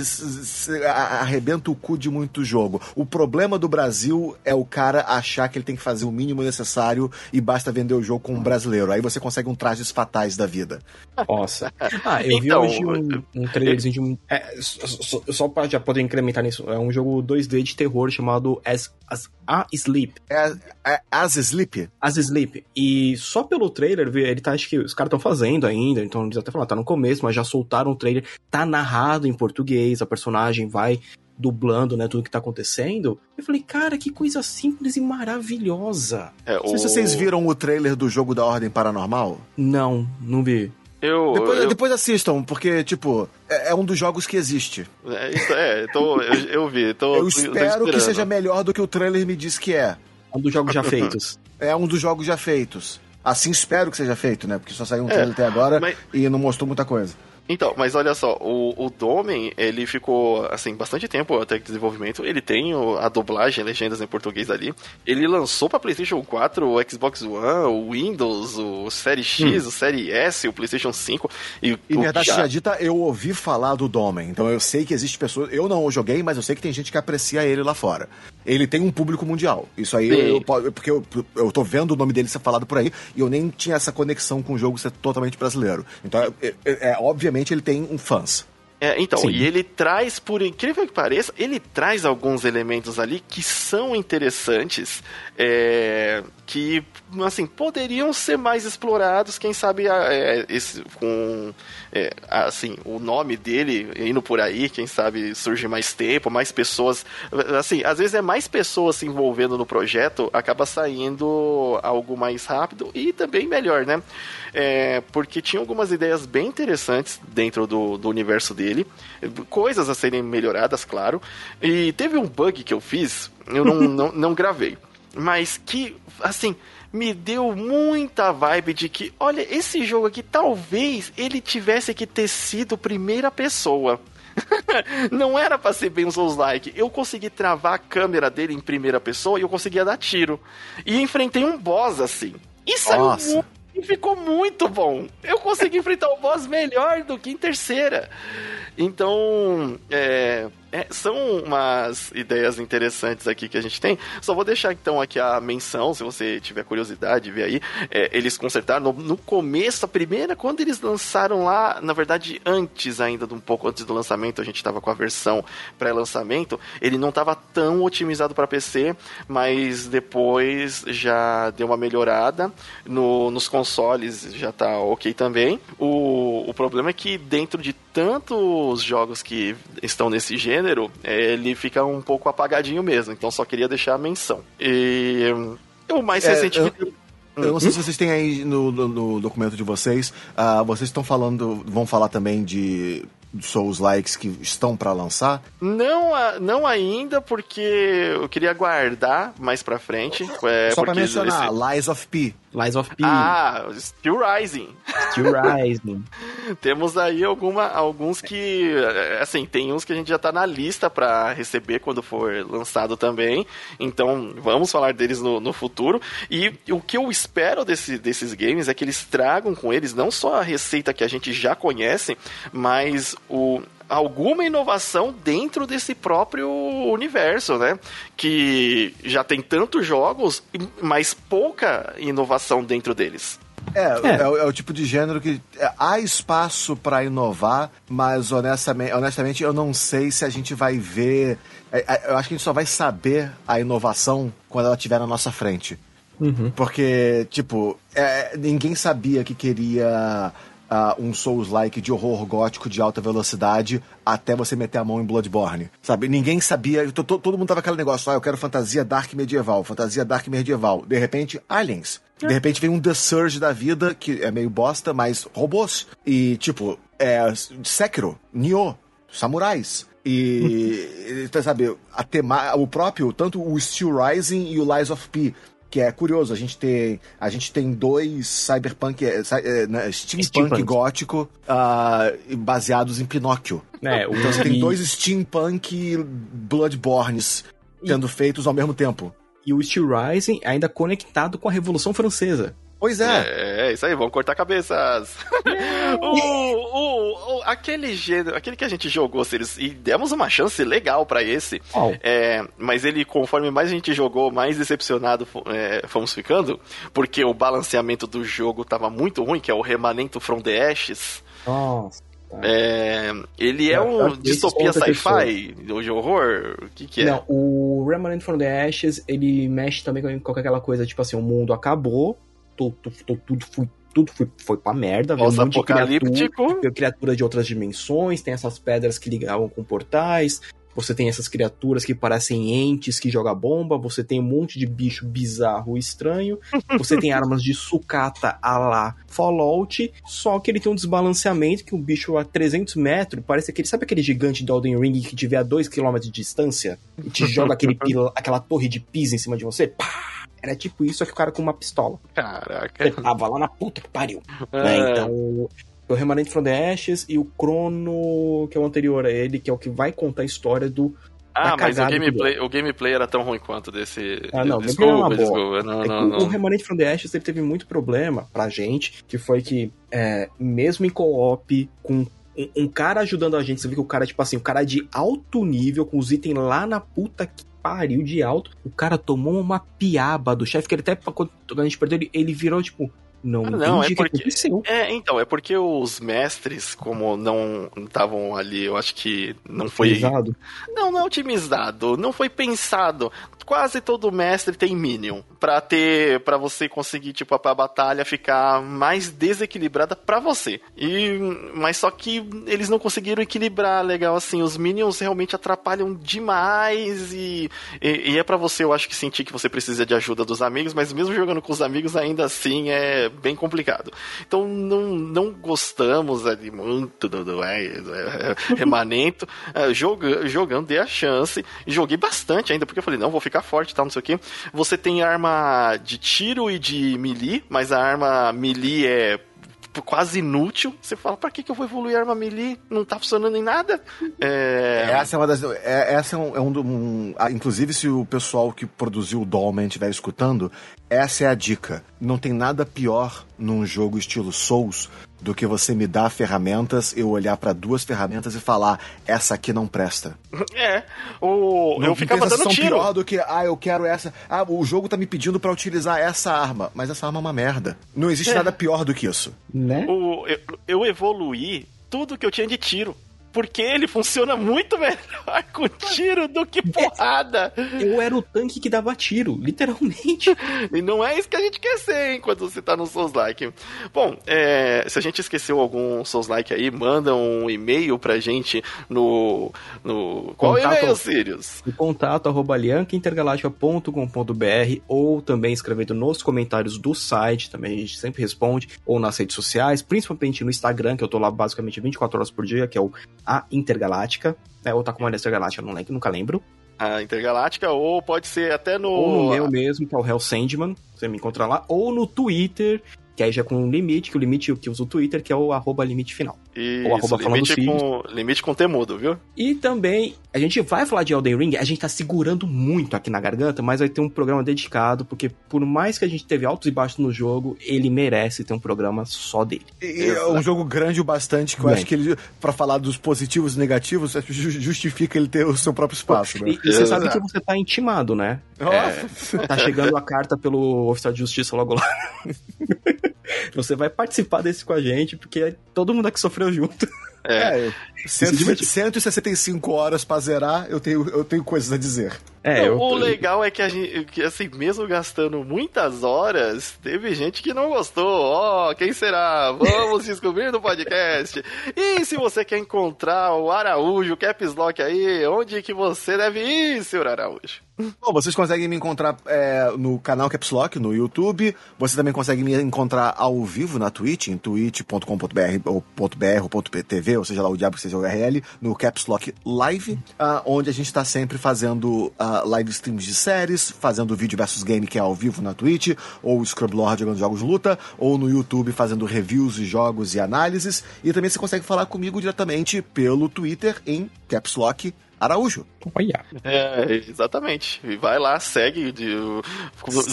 arrebenta o cu de muito jogo. O problema do Brasil é o cara achar que ele tem que fazer o mínimo necessário e basta vender o jogo com um brasileiro. Aí você consegue um trajes fatais da vida. Nossa. Ah, eu então, vi hoje um, um trailerzinho de um. É, só, só pra já poder incrementar nisso. É um jogo 2D de terror chamado As, As A Sleep. É, é As Sleep? As Sleep. E só pelo trailer, ele tá, acho que os caras estão fazendo ainda, então eles até falaram, tá no começo, mas já soltaram o trailer. Tá narrado em português, a personagem vai dublando, né, tudo que tá acontecendo. Eu falei, cara, que coisa simples e maravilhosa. É, o... Não sei se vocês viram o trailer do jogo da Ordem Paranormal. Não, não vi. Eu, depois, eu... depois assistam, porque, tipo, é, é, um dos jogos que existe. É, isso é, tô, eu, eu vi. Tô, eu *laughs* espero que seja melhor do que o trailer me diz que é. É um dos jogos já feitos. *laughs* É um dos jogos já feitos. Assim espero que seja feito, né? Porque só saiu um trailer é, até agora mas... e não mostrou muita coisa. Então, mas olha só, o, o Domen, ele ficou, assim, bastante tempo até de desenvolvimento. Ele tem a dublagem, legendas em português ali. Ele lançou para PlayStation 4, o Xbox One, o Windows, o Série X, hum. o Série S, o PlayStation 5. E, e verdade já... dita, eu ouvi falar do Domen. Então eu sei que existe pessoas. Eu não o joguei, mas eu sei que tem gente que aprecia ele lá fora. Ele tem um público mundial. Isso aí, eu, porque eu, eu tô vendo o nome dele ser falado por aí e eu nem tinha essa conexão com o jogo ser totalmente brasileiro. Então, é, é, é obviamente ele tem um fãs. É, então, Sim. e ele traz, por incrível que pareça, ele traz alguns elementos ali que são interessantes, é, que, assim, poderiam ser mais explorados, quem sabe, é, esse, com, é, assim, o nome dele indo por aí, quem sabe surge mais tempo, mais pessoas, assim, às vezes é mais pessoas se envolvendo no projeto, acaba saindo algo mais rápido e também melhor, né? É, porque tinha algumas ideias bem interessantes dentro do, do universo dele, coisas a serem melhoradas, claro. E teve um bug que eu fiz, eu não, *laughs* não, não gravei, mas que, assim, me deu muita vibe de que, olha, esse jogo aqui talvez ele tivesse que ter sido primeira pessoa. *laughs* não era para ser bem Souls-like. Eu consegui travar a câmera dele em primeira pessoa e eu conseguia dar tiro. E enfrentei um boss assim. Isso é muito e ficou muito bom. Eu consegui enfrentar o boss melhor do que em terceira. Então, é, é, são umas ideias interessantes aqui que a gente tem. Só vou deixar então aqui a menção, se você tiver curiosidade, ver aí. É, eles consertaram no, no, começo, a primeira, quando eles lançaram lá, na verdade, antes ainda, um pouco antes do lançamento, a gente estava com a versão pré-lançamento. Ele não estava tão otimizado para PC, mas depois já deu uma melhorada. No, nos consoles já está ok também. O, o problema é que dentro de tantos jogos que estão nesse gênero, gênero, ele fica um pouco apagadinho mesmo. Então só queria deixar a menção. E o mais É, recente eu- que Eu não sei se vocês têm aí no, no- no documento de vocês. ah, vocês estão falando. Vão falar também de Souls Likes que estão pra lançar. Não, não ainda, porque eu queria guardar mais pra frente. É, Só porque mencionar, esse- Lies of P. Lies of P, Ah, Steel Rising. Steel Rising. *laughs* Temos aí alguma, alguns que, é, assim, tem uns que a gente já tá na lista pra receber quando for lançado também. Então, vamos falar deles no, no futuro. E o que eu espero desse, desses games é que eles tragam com eles não só a receita que a gente já conhece, mas o alguma inovação dentro desse próprio universo, né? Que já tem tantos jogos, mas pouca inovação dentro deles. É, É. é. o- é o tipo de gênero que é, há espaço pra inovar, mas honestamente, honestamente eu não sei se a gente vai ver. é, é, eu acho que a gente só vai saber a inovação quando ela estiver na nossa frente. Uhum. Porque, tipo, é, ninguém sabia que queria ah, um Souls-like de horror gótico de alta velocidade até você meter a mão em Bloodborne. Sabe? Ninguém sabia. to- to- Todo mundo tava aquele negócio, ah, eu quero fantasia dark medieval, fantasia dark medieval. De repente, aliens. De repente vem um The Surge da vida, que é meio bosta, mas robôs. E, tipo, é, Sekiro, Nioh, samurais. E, *laughs* sabe, a tema, o próprio, tanto o Steel Rising e o Lies of P, que é curioso, a gente tem, a gente tem dois cyberpunk, é, steampunk, gótico ah, baseados em Pinóquio. É, o- Então você tem e- dois steampunk Bloodbornes sendo feitos ao mesmo tempo. E o Steel Rising ainda conectado com a Revolução Francesa. Pois é. É, isso aí, vamos cortar cabeças. *laughs* o, o, o- aquele gênero, aquele que a gente jogou, se eles, e demos uma chance legal pra esse. Qual? É, mas ele, conforme mais a gente jogou, mais decepcionado é, fomos ficando, porque o balanceamento do jogo tava muito ruim, que é o Remanento from the Ashes. Nossa. É, ele é, É, um esse distopia sci-fi, de horror? O que que é? Não, o Remnant from the Ashes, ele mexe também com, com aquela coisa, tipo assim, o mundo acabou, tu- tu- tu- tudo, foi, tudo foi, foi pra merda, veio um monte de criatura, criatura de outras dimensões, tem essas pedras que ligavam com portais, você tem essas criaturas que parecem entes que jogam bomba, você tem um monte de bicho bizarro e estranho, você tem *laughs* armas de sucata a lá Fallout, só que ele tem um desbalanceamento que o bicho a 300 metros parece aquele, sabe aquele gigante do Elden Ring que te vê a 2km de distância e te joga aquele *laughs* aquela torre de pisa em cima de você? Pá! Era tipo isso, só que o cara com uma pistola. Caraca. Ele tava lá na puta que pariu. É. né? Então, o Remanente from the Ashes e o Chrono, que é o anterior a ele, que é o que vai contar a história do. Ah, mas o gameplay, o gameplay era tão ruim quanto desse. Ah, não, desculpa, desculpa. Não, É não, o- não. O Remanente from the Ashes ele teve muito problema pra gente, que foi que, é, mesmo em co-op, com um, um cara ajudando a gente, você vê que o cara, tipo assim, o cara de alto nível, com os itens lá na puta que pariu de alto, o cara tomou uma piaba do chefe, que ele até, quando a gente perdeu, ele, ele virou, tipo, não, Ah, não, é porque-. É, então, é porque os mestres, como não estavam ali, eu acho que não foi. Pesado. Não, não é otimizado, não foi pensado. Quase todo mestre tem Minion. Pra ter. para você conseguir, tipo, a, batalha ficar mais desequilibrada pra você. E. Mas só que eles não conseguiram equilibrar legal assim. Os Minions realmente atrapalham demais. E, e, e é pra você, eu acho que sentir que você precisa de ajuda dos amigos, mas mesmo jogando com os amigos, ainda assim é bem complicado. Então não, não gostamos ali muito do, do é, é, remanento. *laughs* É, joga, jogando, dei a chance. Joguei bastante ainda, porque eu falei, não, vou ficar forte e tal, não sei o que. Você tem arma de tiro e de melee, mas a arma melee é quase inútil. Você fala, pra que, que eu vou evoluir a arma melee? Não tá funcionando em nada. *laughs* É... Essa é uma das. é- essa é um. é um um- ah, inclusive, se o pessoal que produziu o Dolmen estiver escutando, essa é a dica. Não tem nada pior num jogo estilo Souls do que você me dar ferramentas, eu olhar pra duas ferramentas e falar, essa aqui não presta. *laughs* É, o... Não eu ficava dando tiro. pior do que, ah, eu quero essa. Ah, o jogo tá me pedindo pra utilizar essa arma, mas essa arma é uma merda. Não É. existe nada pior do que isso. Né? O, eu, eu evoluí tudo que eu tinha de tiro. Porque ele funciona muito melhor com tiro do que porrada. Eu era o tanque que dava tiro, literalmente. *laughs* E não é isso que a gente quer ser, hein, quando você tá no Souls-like. Bom, é, se a gente esqueceu algum Souls-like aí, manda um e-mail pra gente no. no qual Contato- e-mail, Sirius? O contato arroba aliancaintergaláctica.com.br ou também escrevendo nos comentários do site, também a gente sempre responde, ou nas redes sociais, principalmente no Instagram, que eu tô lá basicamente 24 horas por dia, que é o A Intergaláctica, né, ou tá com uma Intergaláctica, não lembro, nunca lembro. A Intergaláctica, ou pode ser até no. Ou no meu mesmo, que é o Hell Sandman, você me encontra lá, ou no Twitter, que aí já é com um limite, que o limite que usa o Twitter, que é o arroba limite final. Isso, ou arroba falando limite, com, limite com temudo, viu? E também, a gente vai falar de Elden Ring, a gente tá segurando muito aqui na garganta, mas vai ter um programa dedicado, porque por mais que a gente teve altos e baixos no jogo, ele merece ter um programa só dele. E é um jogo grande o bastante que eu Grande. acho que ele, pra falar dos positivos e negativos, justifica ele ter o seu próprio espaço, né? E, e você sabe que você tá intimado, né? Nossa. Tá chegando a carta pelo oficial de justiça logo lá. *laughs* Você vai participar desse com a gente, porque todo mundo aqui sofreu junto. É. É, cento- 165 horas pra zerar, eu tenho, eu tenho coisas a dizer. É, Não, eu, o legal é que a gente, que, assim, mesmo gastando muitas horas, teve gente que não gostou. Ó, quem será? Vamos *laughs* descobrir no podcast. E se você quer encontrar o Araújo, o Caps Lock aí, onde que você deve ir, senhor Araújo? Bom, vocês conseguem me encontrar é, no canal Caps Lock, no YouTube. Você também consegue me encontrar ao vivo na Twitch, em twitch.com.br ou .br ou .tv, ou seja lá o diabo que seja o URL, no Caps Lock Live, ah, onde a gente está sempre fazendo live streams de séries, fazendo vídeo versus game que é ao vivo na Twitch, ou Scrub Lord jogando jogos de luta, ou no YouTube fazendo reviews de jogos e análises. E também você consegue falar comigo diretamente pelo Twitter em Caps Lock Araújo. Olha. É, exatamente. E vai lá, segue, de-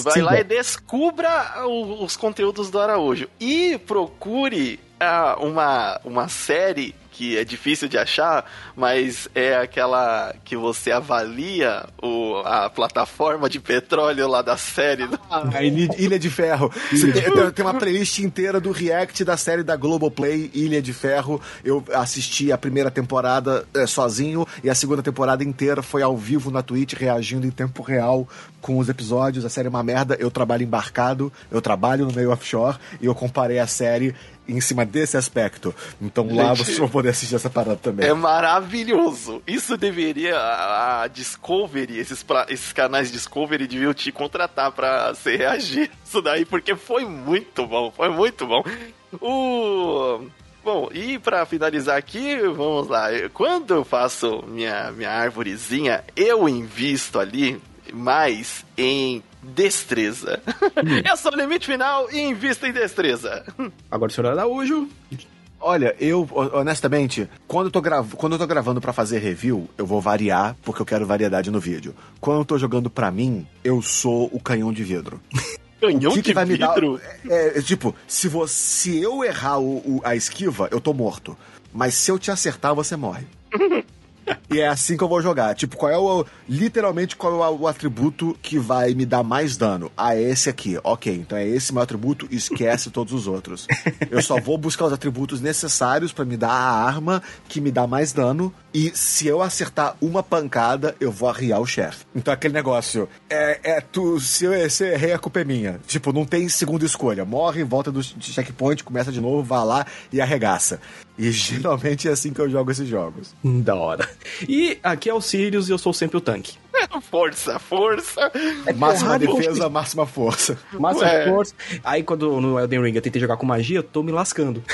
vai Siga. lá e descubra os conteúdos do Araújo. E procure ah, uma, uma série que é difícil de achar, mas é aquela que você avalia o, a plataforma de petróleo lá da série. A Ilha, de Ferro. Tem- tem uma playlist inteira do react da série da Globoplay, Ilha de Ferro. Eu assisti a primeira temporada é, sozinho e a segunda temporada inteira foi ao vivo na Twitch, reagindo em tempo real com os episódios. A série é uma merda. Eu trabalho embarcado, eu trabalho no meio offshore e eu comparei a série em cima desse aspecto. Então lá Gente, vocês vão poder assistir essa parada também. É maravilhoso. Isso deveria. A, a Discovery, esses, pra- esses canais Discovery deviam te contratar pra você reagir isso daí, porque foi muito bom. Foi muito bom. O. Bom, e pra finalizar aqui, vamos lá. Quando eu faço minha, minha árvorezinha, eu invisto ali mais em destreza. *laughs* eu sou o limite final e invisto em destreza. Agora o senhor Araújo. Olha, eu, honestamente, quando eu tô, grav... quando eu tô gravando pra fazer review, eu vou variar, porque eu quero variedade no vídeo. Quando eu tô jogando pra mim, eu sou o canhão de vidro. *laughs* Canhão que, que de vai me dar. vidro? É, é, tipo, se, você, se eu errar o- o- a esquiva, eu tô morto. Mas se eu te acertar, você morre. *laughs* *laughs* E é assim que eu vou jogar. Tipo, qual é o. Literalmente, qual é o, atributo que vai me dar mais dano? Ah, é esse aqui. Ok, então é esse meu atributo, esquece todos os outros. Eu só vou buscar os atributos necessários pra me dar a arma que me dá mais dano. E se eu acertar uma pancada, eu vou arriar o chefe. Então aquele negócio. É, é tu. Se eu, se eu errei, a culpa é minha. Tipo, não tem segunda escolha. Morre, volta do checkpoint, começa de novo, vai lá e arregaça. E geralmente é assim que eu jogo esses jogos. Hum, Da hora. E aqui é o Sirius e eu sou sempre o tanque. *laughs* Força, força. Máxima porrada e defesa, máxima força. *laughs* Máxima Ué. força. Aí quando no Elden Ring eu tentei jogar com magia, eu tô me lascando. *laughs*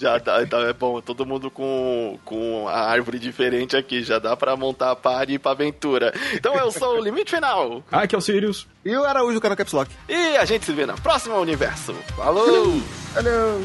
Já dá, então é bom, todo mundo com, com a árvore diferente aqui, já dá pra montar a party e ir pra aventura. Então eu sou o Limite Final. Aqui é o Sirius. E o Araújo, cara, Caps Lock. E a gente se vê na próxima universo. Falou! Valeu!